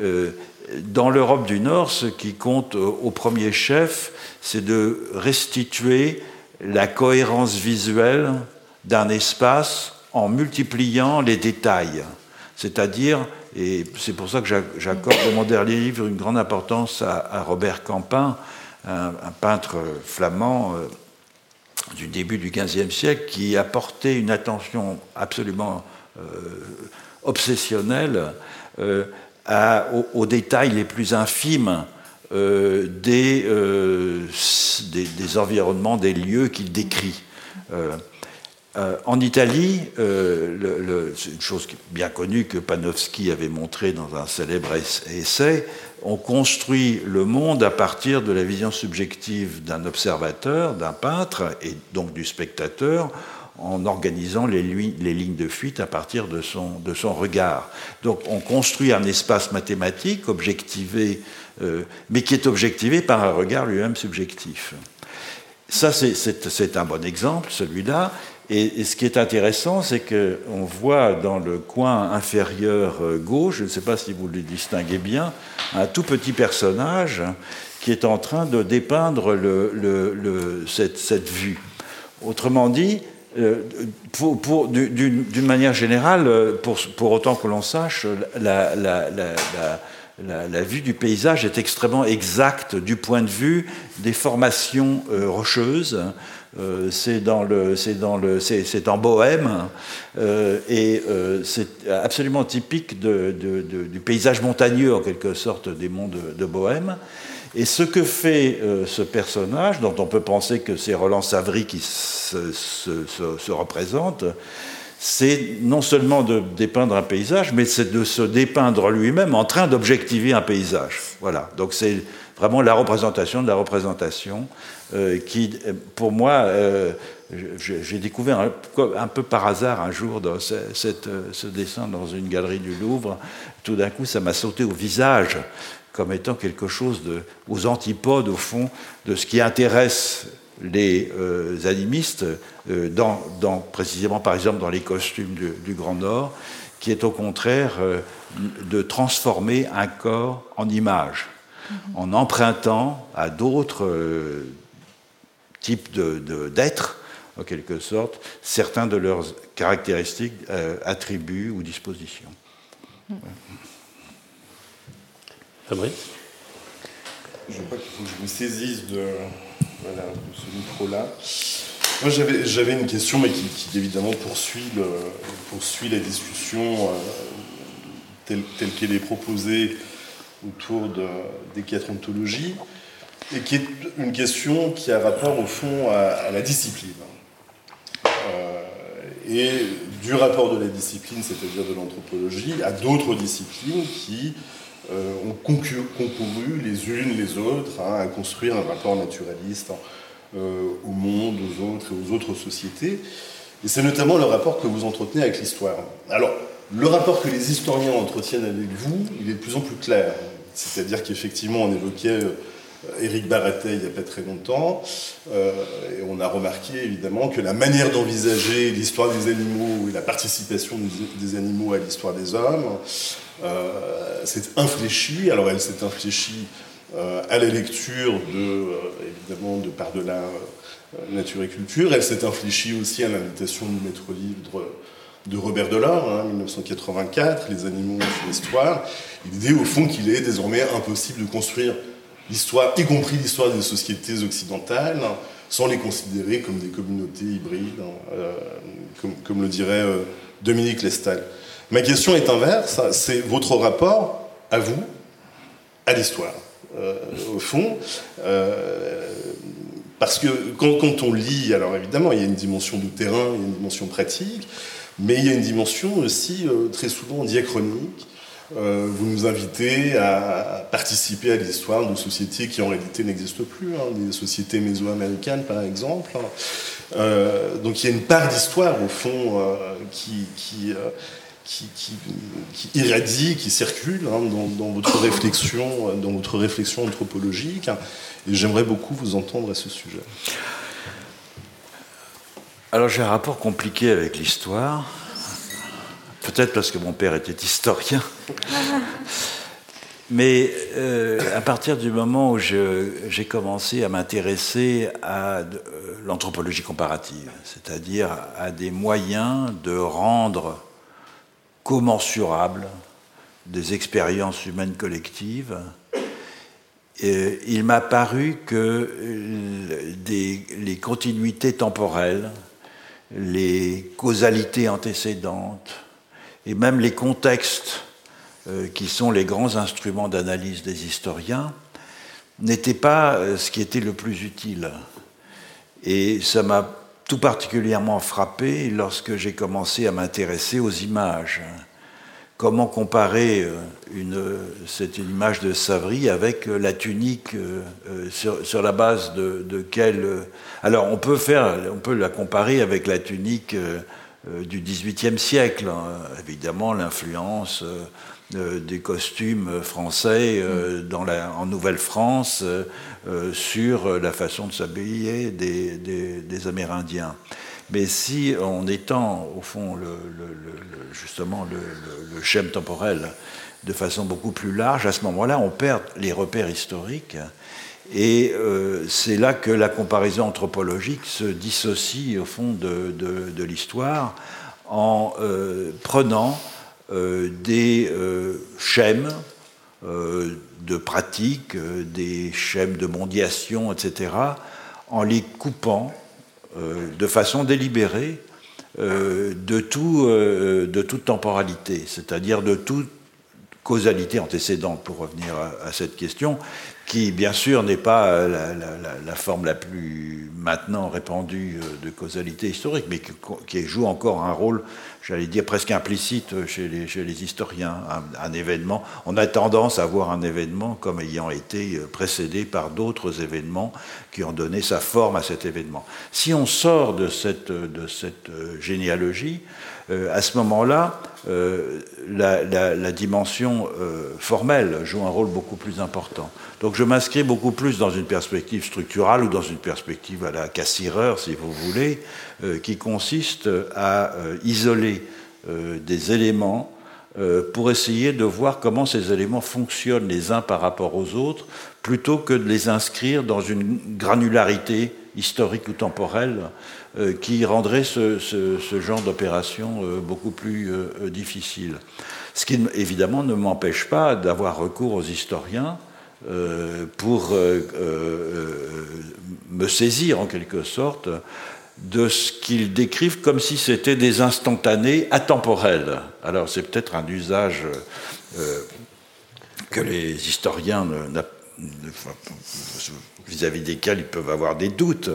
Euh, dans l'Europe du Nord, ce qui compte au premier chef, c'est de restituer la cohérence visuelle d'un espace en multipliant les détails. C'est-à-dire, et c'est pour ça que j'accorde dans mon dernier livre une grande importance à, Robert Campin, un, peintre flamand du début du XVe siècle, qui a porté une attention absolument obsessionnel euh, aux, détails les plus infimes euh, des, des, environnements, des lieux qu'il décrit. en Italie, c'est une chose bien connue que Panofsky avait montré dans un célèbre essai, on construit le monde à partir de la vision subjective d'un observateur, d'un peintre et donc du spectateur en organisant les, lignes de fuite à partir de son, regard. Donc on construit un espace mathématique objectivé, euh, mais qui est objectivé par un regard lui-même subjectif. Ça, c'est un bon exemple, celui-là. Et, ce qui est intéressant, c'est qu'on voit dans le coin inférieur euh, gauche, je ne sais pas si vous le distinguez bien, un tout petit personnage qui est en train de dépeindre cette, vue. Autrement dit, euh, pour, d'une manière générale, euh, pour, autant que l'on sache, la, vue du paysage est extrêmement exacte du point de vue des formations euh, rocheuses. c'est dans le, c'est dans le, c'est, en Bohème et c'est absolument typique du paysage montagneux en quelque sorte des monts de Bohème. Et ce que fait euh, ce personnage, dont on peut penser que c'est Roland Savary qui se, représente, c'est non seulement de dépeindre un paysage, mais c'est de se dépeindre lui-même en train d'objectiver un paysage. Voilà. Donc c'est vraiment la représentation de la représentation euh, qui, pour moi, euh, j'ai découvert un, peu par hasard un jour ce dessin dans une galerie du Louvre. Tout d'un coup, ça m'a sauté au visage comme étant quelque chose de, aux antipodes, au fond, de ce qui intéresse les euh, animistes, euh, dans, précisément par exemple dans les costumes du, Grand Nord, qui est au contraire euh, de transformer un corps en image, mm-hmm. en empruntant à d'autres types d'êtres, de, en quelque sorte, certains de leurs caractéristiques, attributs ou dispositions. Mm. Fabrice Je crois qu'il faut que je me saisisse de, ce micro-là. Moi, j'avais une question, mais qui, évidemment poursuit, poursuit la discussion euh, telle, qu'elle est proposée autour de, des quatre ontologies, et qui est une question qui a rapport au fond à, la discipline. Euh, et du rapport de la discipline, c'est-à-dire de l'anthropologie, à d'autres disciplines qui euh, ont concouru les unes les autres hein, à construire un rapport naturaliste euh, au monde, aux autres et aux autres sociétés. Et c'est notamment le rapport que vous entretenez avec l'histoire. Alors, le rapport que les historiens entretiennent avec vous, il est de plus en plus clair. C'est-à-dire qu'effectivement, on évoquait euh, Éric Baratet il n'y a pas très longtemps, et on a remarqué évidemment que la manière d'envisager l'histoire des animaux et la participation des animaux à l'histoire des hommes s'est infléchie. Alors elle s'est infléchie euh, à la lecture de, euh, évidemment, de par-delà nature et culture. Elle s'est infléchie aussi à l'invitation du maître livre de Robert Delors, 1984, hein, Les animaux sur l'histoire. L'idée, au fond, qu'il est désormais impossible de construire l'histoire, y compris l'histoire des sociétés occidentales, sans les considérer comme des communautés hybrides, hein, euh, comme, le dirait euh, Dominique Lestal. Ma question est inverse, c'est votre rapport à vous, à l'histoire. Euh, au fond, parce que quand, on lit, alors évidemment, il y a une dimension de terrain, il y a une dimension pratique, mais il y a une dimension aussi euh, très souvent diachronique. Euh, vous nous invitez à participer à l'histoire de sociétés qui en réalité n'existent plus, hein, des sociétés mésoaméricaines par exemple. Euh, donc il y a une part d'histoire au fond qui, qui, irradie, qui circule hein, dans, votre réflexion, dans votre réflexion anthropologique. Et j'aimerais beaucoup vous entendre à ce sujet. Alors j'ai un rapport compliqué avec l'histoire, peut-être parce que mon père était historien, mais euh, à partir du moment où j'ai commencé à m'intéresser à euh, l'anthropologie comparative, c'est-à-dire à des moyens de rendre commensurables des expériences humaines collectives, il m'a paru que les continuités temporelles les causalités antécédentes et même les contextes euh, qui sont les grands instruments d'analyse des historiens n'étaient pas euh, ce qui était le plus utile. Et ça m'a tout particulièrement frappé lorsque j'ai commencé à m'intéresser aux images comment comparer euh, cette image de Savary avec euh, la tunique euh, sur, la base de, de quelle... Alors on peut, faire, on peut la comparer avec la tunique du XVIIIe siècle. Hein. Évidemment, l'influence des costumes français dans la, en Nouvelle-France sur la façon de s'habiller des, des Amérindiens. Mais si, en étant, au fond, le, justement le, schème temporel de façon beaucoup plus large, à ce moment-là, on perd les repères historiques. Et euh, c'est là que la comparaison anthropologique se dissocie, au fond, de, l'histoire en euh, prenant euh, des schèmes de pratiques, des schèmes de mondiation, etc., en les coupant euh, de façon délibérée euh, euh, de toute temporalité, c'est-à-dire de toute causalité antécédente, pour revenir à, cette question, qui bien sûr n'est pas la, forme la plus maintenant répandue de causalité historique, mais qui, joue encore un rôle j'allais dire presque implicite chez les, historiens. Un, événement, on a tendance à voir un événement comme ayant été précédé par d'autres événements qui ont donné sa forme à cet événement. Si on sort de cette, euh, généalogie, euh, à ce moment-là, euh, la, dimension formelle joue un rôle beaucoup plus important. Donc je m'inscris beaucoup plus dans une perspective structurale ou dans une perspective à la cassireur, si vous voulez, qui consiste à isoler des éléments pour essayer de voir comment ces éléments fonctionnent les uns par rapport aux autres, plutôt que de les inscrire dans une granularité historique ou temporelle euh, qui rendrait ce, genre d'opération euh, beaucoup plus euh, difficile. Ce qui évidemment ne m'empêche pas d'avoir recours aux historiens pour me saisir en quelque sorte de ce qu'ils décrivent comme si c'était des instantanés atemporels. Alors c'est peut-être un usage que les historiens vis-à-vis desquels ils peuvent avoir des doutes.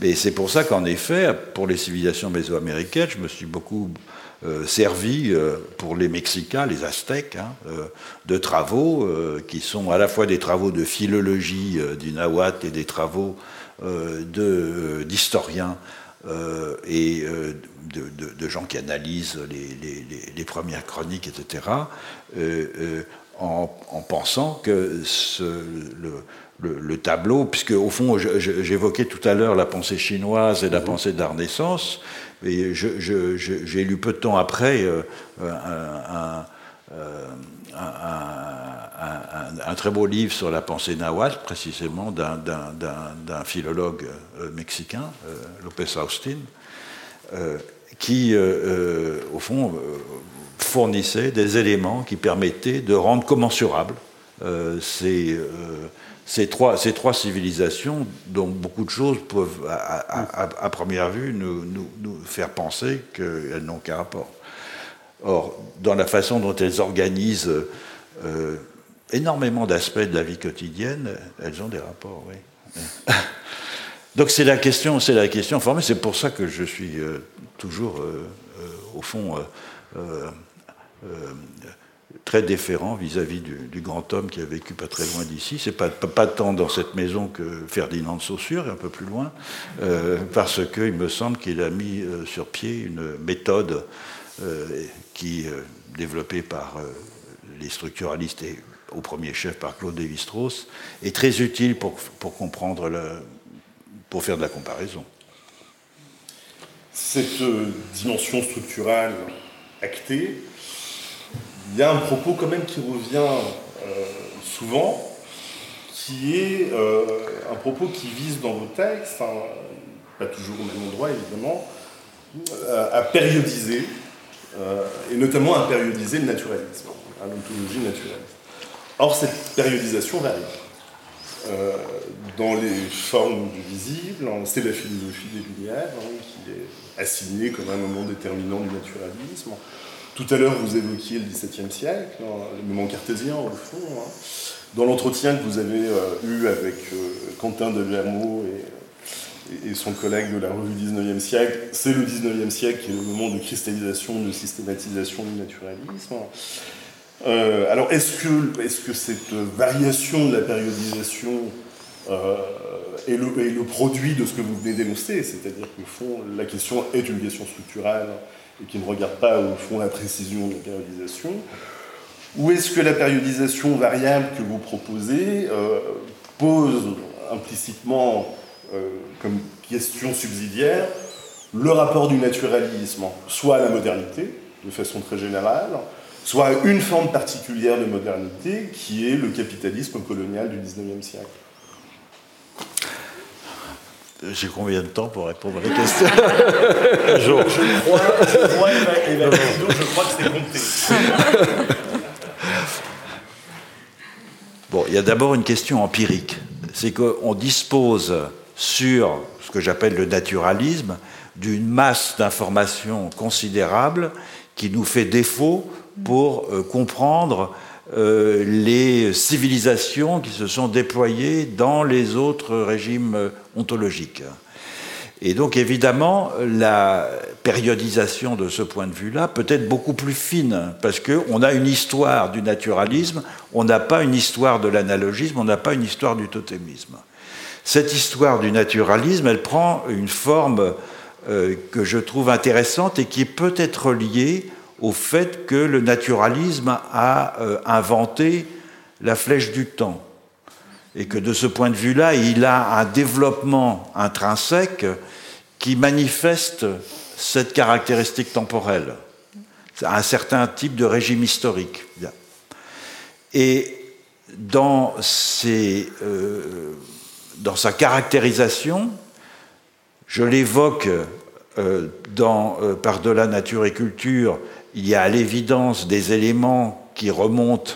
Mais c'est pour ça qu'en effet, pour les civilisations mésoaméricaines, je me suis beaucoup euh, servi euh, pour les Mexicains, les Aztèques, hein, euh, de travaux qui sont à la fois des travaux de philologie du nahuatl et des travaux d'historiens et de, gens qui analysent les, premières chroniques, etc en, pensant que le, tableau, puisque au fond j'évoquais tout à l'heure la pensée chinoise et la mhm. pensée de la Renaissance, et j'ai lu peu de temps après euh, euh, un, très beau livre sur la pensée nahuatl, précisément d'un philologue euh, mexicain, Lopez Austin. qui, au fond, fournissait des éléments qui permettaient de rendre commensurables ces, ces, trois, ces trois civilisations dont beaucoup de choses peuvent, à, première vue, nous, nous faire penser qu'elles n'ont qu'un rapport. Or, dans la façon dont elles organisent euh, énormément d'aspects de la vie quotidienne, elles ont des rapports, oui. Donc c'est la question, c'est la question formée. C'est pour ça que je suis euh, toujours, euh, au fond, très déférent vis-à-vis du, grand homme qui a vécu pas très loin d'ici. C'est pas, pas, tant dans cette maison que Ferdinand de Saussure, un peu plus loin, parce qu'il me semble qu'il a mis sur pied une méthode euh, qui, euh, développé par euh, les structuralistes et au premier chef par Claude Lévi-Strauss, est très utile pour, pour comprendre, le, pour faire de la comparaison. Cette dimension structurale actée, il y a un propos quand même qui revient souvent, qui est un propos qui vise dans vos textes, pas toujours au même endroit évidemment, à périodiser euh, et notamment à périodiser le naturalisme, à l'ontologie naturaliste. Or, cette périodisation varie. Euh, dans les formes du visible, c'est la philosophie des Lumières hein, qui est assignée comme un moment déterminant du naturalisme. Tout à l'heure, vous évoquiez le XVIIe siècle, hein, le moment cartésien au fond. Hein. Dans l'entretien que vous avez euh, eu avec Quentin de Vermeau et son collègue de la revue 19e siècle, c'est le 19e siècle qui est le moment de cristallisation, de systématisation du naturalisme. Euh, alors, est-ce que, cette variation de la périodisation euh, est, le, est, le, produit de ce que vous venez d'énoncer? C'est-à-dire que, fond, la question est une question structurelle et qui ne regarde pas, au fond, la précision de la périodisation Ou est-ce que la périodisation variable que vous proposez euh, pose implicitement euh, comme question subsidiaire le rapport du naturalisme, soit à la modernité, de façon très générale, soit à une forme particulière de modernité, qui est le capitalisme colonial du 19e siècle? J'ai combien de temps pour répondre à la question Je crois, je crois que c'est compté. Bon, il y a d'abord une question empirique. C'est qu'on dispose sur ce que j'appelle le naturalisme, d'une masse d'informations considérable qui nous fait défaut pour euh, comprendre euh, les civilisations qui se sont déployées dans les autres régimes ontologiques. Et donc évidemment, la périodisation de ce point de vue-là peut être beaucoup plus fine, parce qu'on a une histoire du naturalisme, on n'a pas une histoire de l'analogisme, on n'a pas une histoire du totémisme. Cette histoire du naturalisme, elle prend une forme euh, que je trouve intéressante et qui est peut-être liée au fait que le naturalisme a euh, inventé la flèche du temps. Et que de ce point de vue-là, il a un développement intrinsèque qui manifeste cette caractéristique temporelle, un certain type de régime historique. Et dans euh, sa caractérisation, je l'évoque euh, dans euh, Par-delà nature et culture, il y a à l'évidence des éléments qui remontent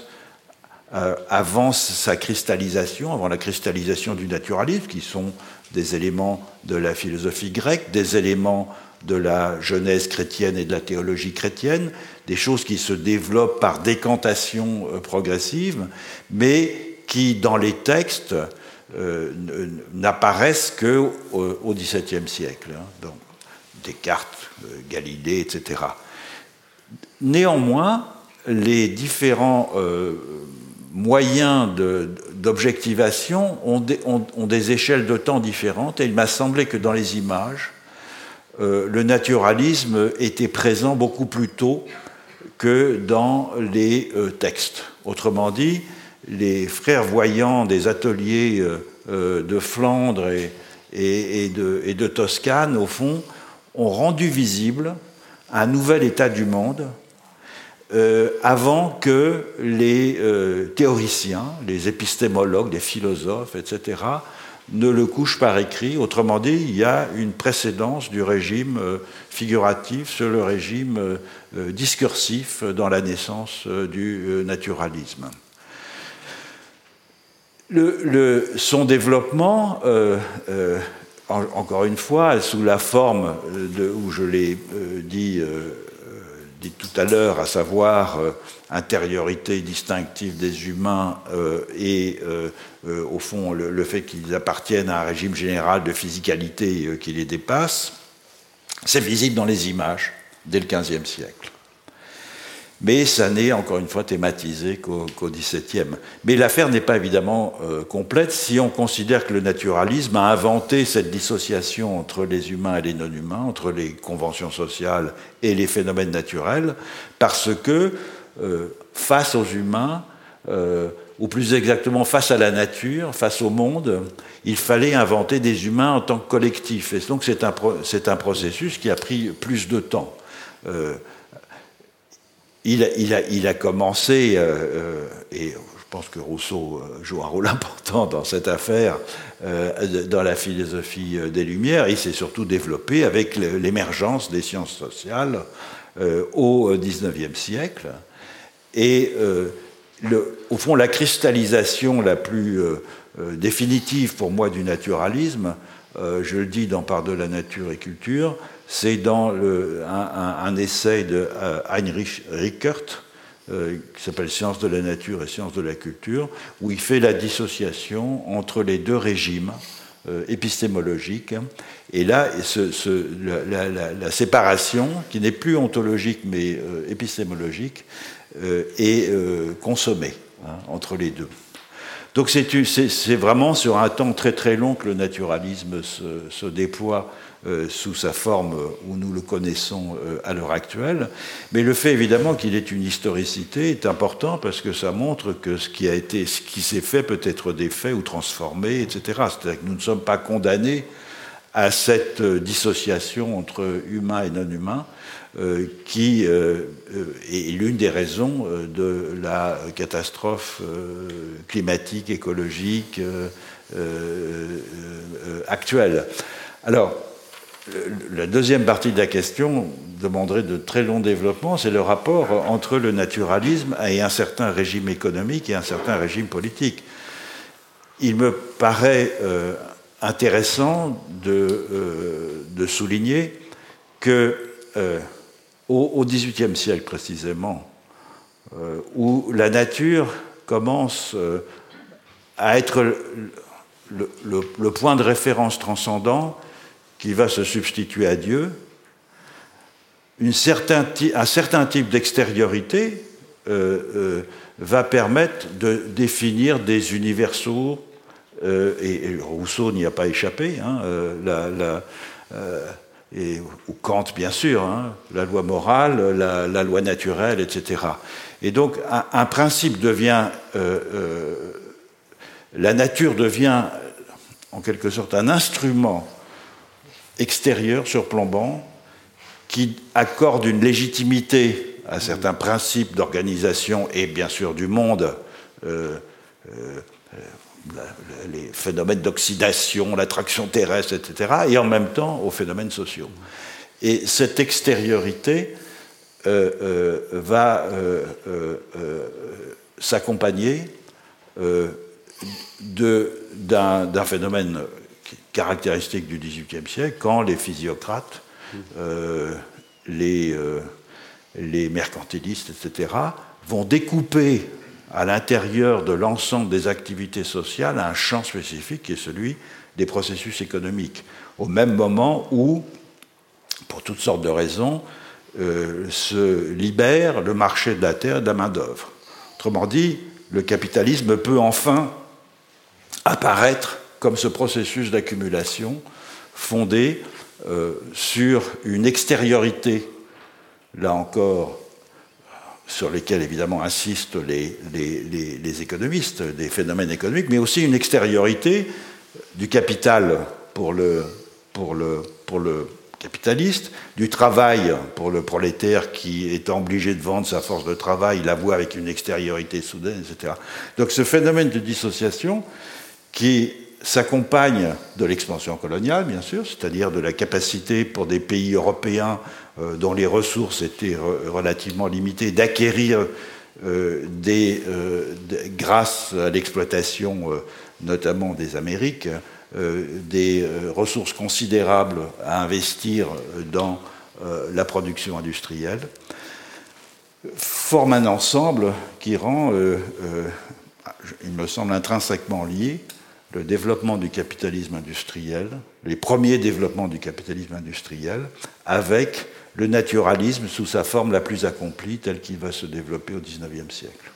euh, avant sa cristallisation, avant la cristallisation du naturalisme, qui sont des éléments de la philosophie grecque, des éléments de la genèse chrétienne et de la théologie chrétienne, des choses qui se développent par décantation progressive, mais qui, dans les textes, euh, n'apparaissent qu'au XVIIe siècle. Hein, donc, Descartes, euh, Galilée, etc. Néanmoins, les différents euh, moyens d'objectivation ont, des échelles de temps différentes et il m'a semblé que dans les images, le naturalisme était présent beaucoup plus tôt que dans les textes. Autrement dit, les frères voyants des ateliers euh, euh, de Flandre et, de, Toscane, au fond, ont rendu visible un nouvel état du monde euh, avant que les théoriciens, les épistémologues, les philosophes, etc., ne le couche par écrit. Autrement dit, il y a une précédence du régime figuratif sur le régime discursif dans la naissance du naturalisme. Son développement, encore une fois, sous la forme où je l'ai dit dit tout à l'heure, à savoir euh, intériorité distinctive des humains euh, et euh, au fond le, fait qu'ils appartiennent à un régime général de physicalité qui les dépasse, c'est visible dans les images dès le XVe siècle mais ça n'est encore une fois thématisé qu'au XVIIe. Mais l'affaire n'est pas évidemment euh, complète si on considère que le naturalisme a inventé cette dissociation entre les humains et les non-humains, entre les conventions sociales et les phénomènes naturels, parce que euh, face aux humains, euh, ou plus exactement face à la nature, face au monde, il fallait inventer des humains en tant que collectif. Et donc c'est un, processus qui a pris plus de temps il, a, commencé, euh, euh, et je pense que Rousseau euh, joue un rôle important dans cette affaire, dans la philosophie des Lumières, il s'est surtout développé avec l'émergence des sciences sociales au XIXe siècle. Et au fond, la cristallisation la plus définitive pour moi du naturalisme, je le dis dans Part de la nature et culture, c'est dans un, essai de euh, Heinrich Rickert, euh, qui s'appelle Science de la nature et Science de la culture, où il fait la dissociation entre les deux régimes euh, épistémologiques. Et là, la, séparation, qui n'est plus ontologique mais épistémologique, est consommée hein, entre les deux. Donc c'est vraiment sur un temps très très long que le naturalisme se déploie sous sa forme où nous le connaissons euh, à l'heure actuelle. Mais le fait évidemment qu'il ait une historicité est important parce que ça montre que ce qui a été, ce qui s'est fait peut être défait ou transformé, etc. C'est-à-dire que nous ne sommes pas condamnés à cette euh, dissociation entre humain et non humain, qui est l'une des raisons de la catastrophe climatique, écologique actuelle. Alors, la deuxième partie de la question demanderait de très longs développements, c'est le rapport entre le naturalisme et un certain régime économique et un certain régime politique. Il me paraît euh, intéressant de, euh, souligner que euh, au XVIIIe siècle précisément, où la nature commence à être le point de référence transcendant, qui va se substituer à Dieu, un certain type d'extériorité euh, euh, va permettre de définir des universaux, euh, et, Rousseau n'y a pas échappé, hein, ou Kant bien sûr, hein, la loi morale, la, loi naturelle, etc. Et donc un principe devient, la nature devient en quelque sorte un instrument extérieur surplombant qui accorde une légitimité à certains principes d'organisation et bien sûr du monde, euh, euh, les phénomènes d'oxydation, l'attraction terrestre, etc., et en même temps aux phénomènes sociaux. Et cette extériorité euh, va s'accompagner d'un phénomène caractéristique du XVIIIe siècle, quand les physiocrates, euh, les, euh, les mercantilistes, etc., vont découper à l'intérieur de l'ensemble des activités sociales un champ spécifique qui est celui des processus économiques, au même moment où, pour toutes sortes de raisons, euh, se libère le marché de la terre et de la main-d'œuvre. Autrement dit, le capitalisme peut enfin apparaître comme ce processus d'accumulation fondé euh, sur une extériorité, là encore, sur lesquels évidemment insistent les, économistes, des phénomènes économiques, mais aussi une extériorité du capital pour le capitaliste, du travail pour le prolétaire qui est obligé de vendre sa force de travail, la voit avec une extériorité soudaine, etc. Donc ce phénomène de dissociation qui s'accompagne de l'expansion coloniale, bien sûr, c'est-à-dire de la capacité pour des pays européens euh, dont les ressources étaient relativement limitées d'acquérir euh, des, grâce à l'exploitation notamment des Amériques, des ressources considérables à investir dans la production industrielle, forme un ensemble qui rend, il me semble, intrinsèquement lié le développement du capitalisme industriel, les premiers développements du capitalisme industriel, avec le naturalisme sous sa forme la plus accomplie, telle qu'il va se développer au XIXe siècle.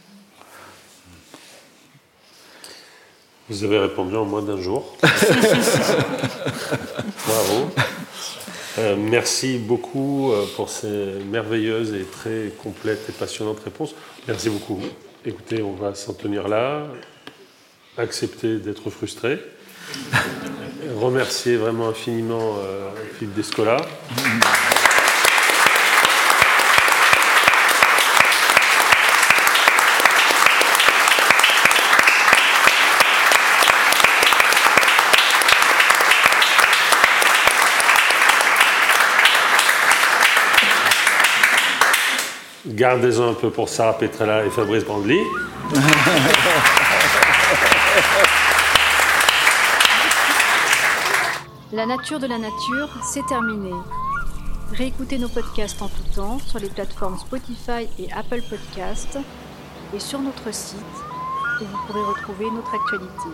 Vous avez répondu en moins d'un jour. Bravo. Euh, merci beaucoup euh, pour ces merveilleuses et très complètes et passionnantes réponses. Merci beaucoup. Écoutez, on va s'en tenir là accepter d'être frustré. Remercier vraiment infiniment euh, Philippe Descola. Gardez-en un peu pour Sarah Petrella et Fabrice Brandly. La nature de la nature, c'est terminé. Réécoutez nos podcasts en tout temps sur les plateformes Spotify et Apple Podcasts et sur notre site où vous pourrez retrouver notre actualité.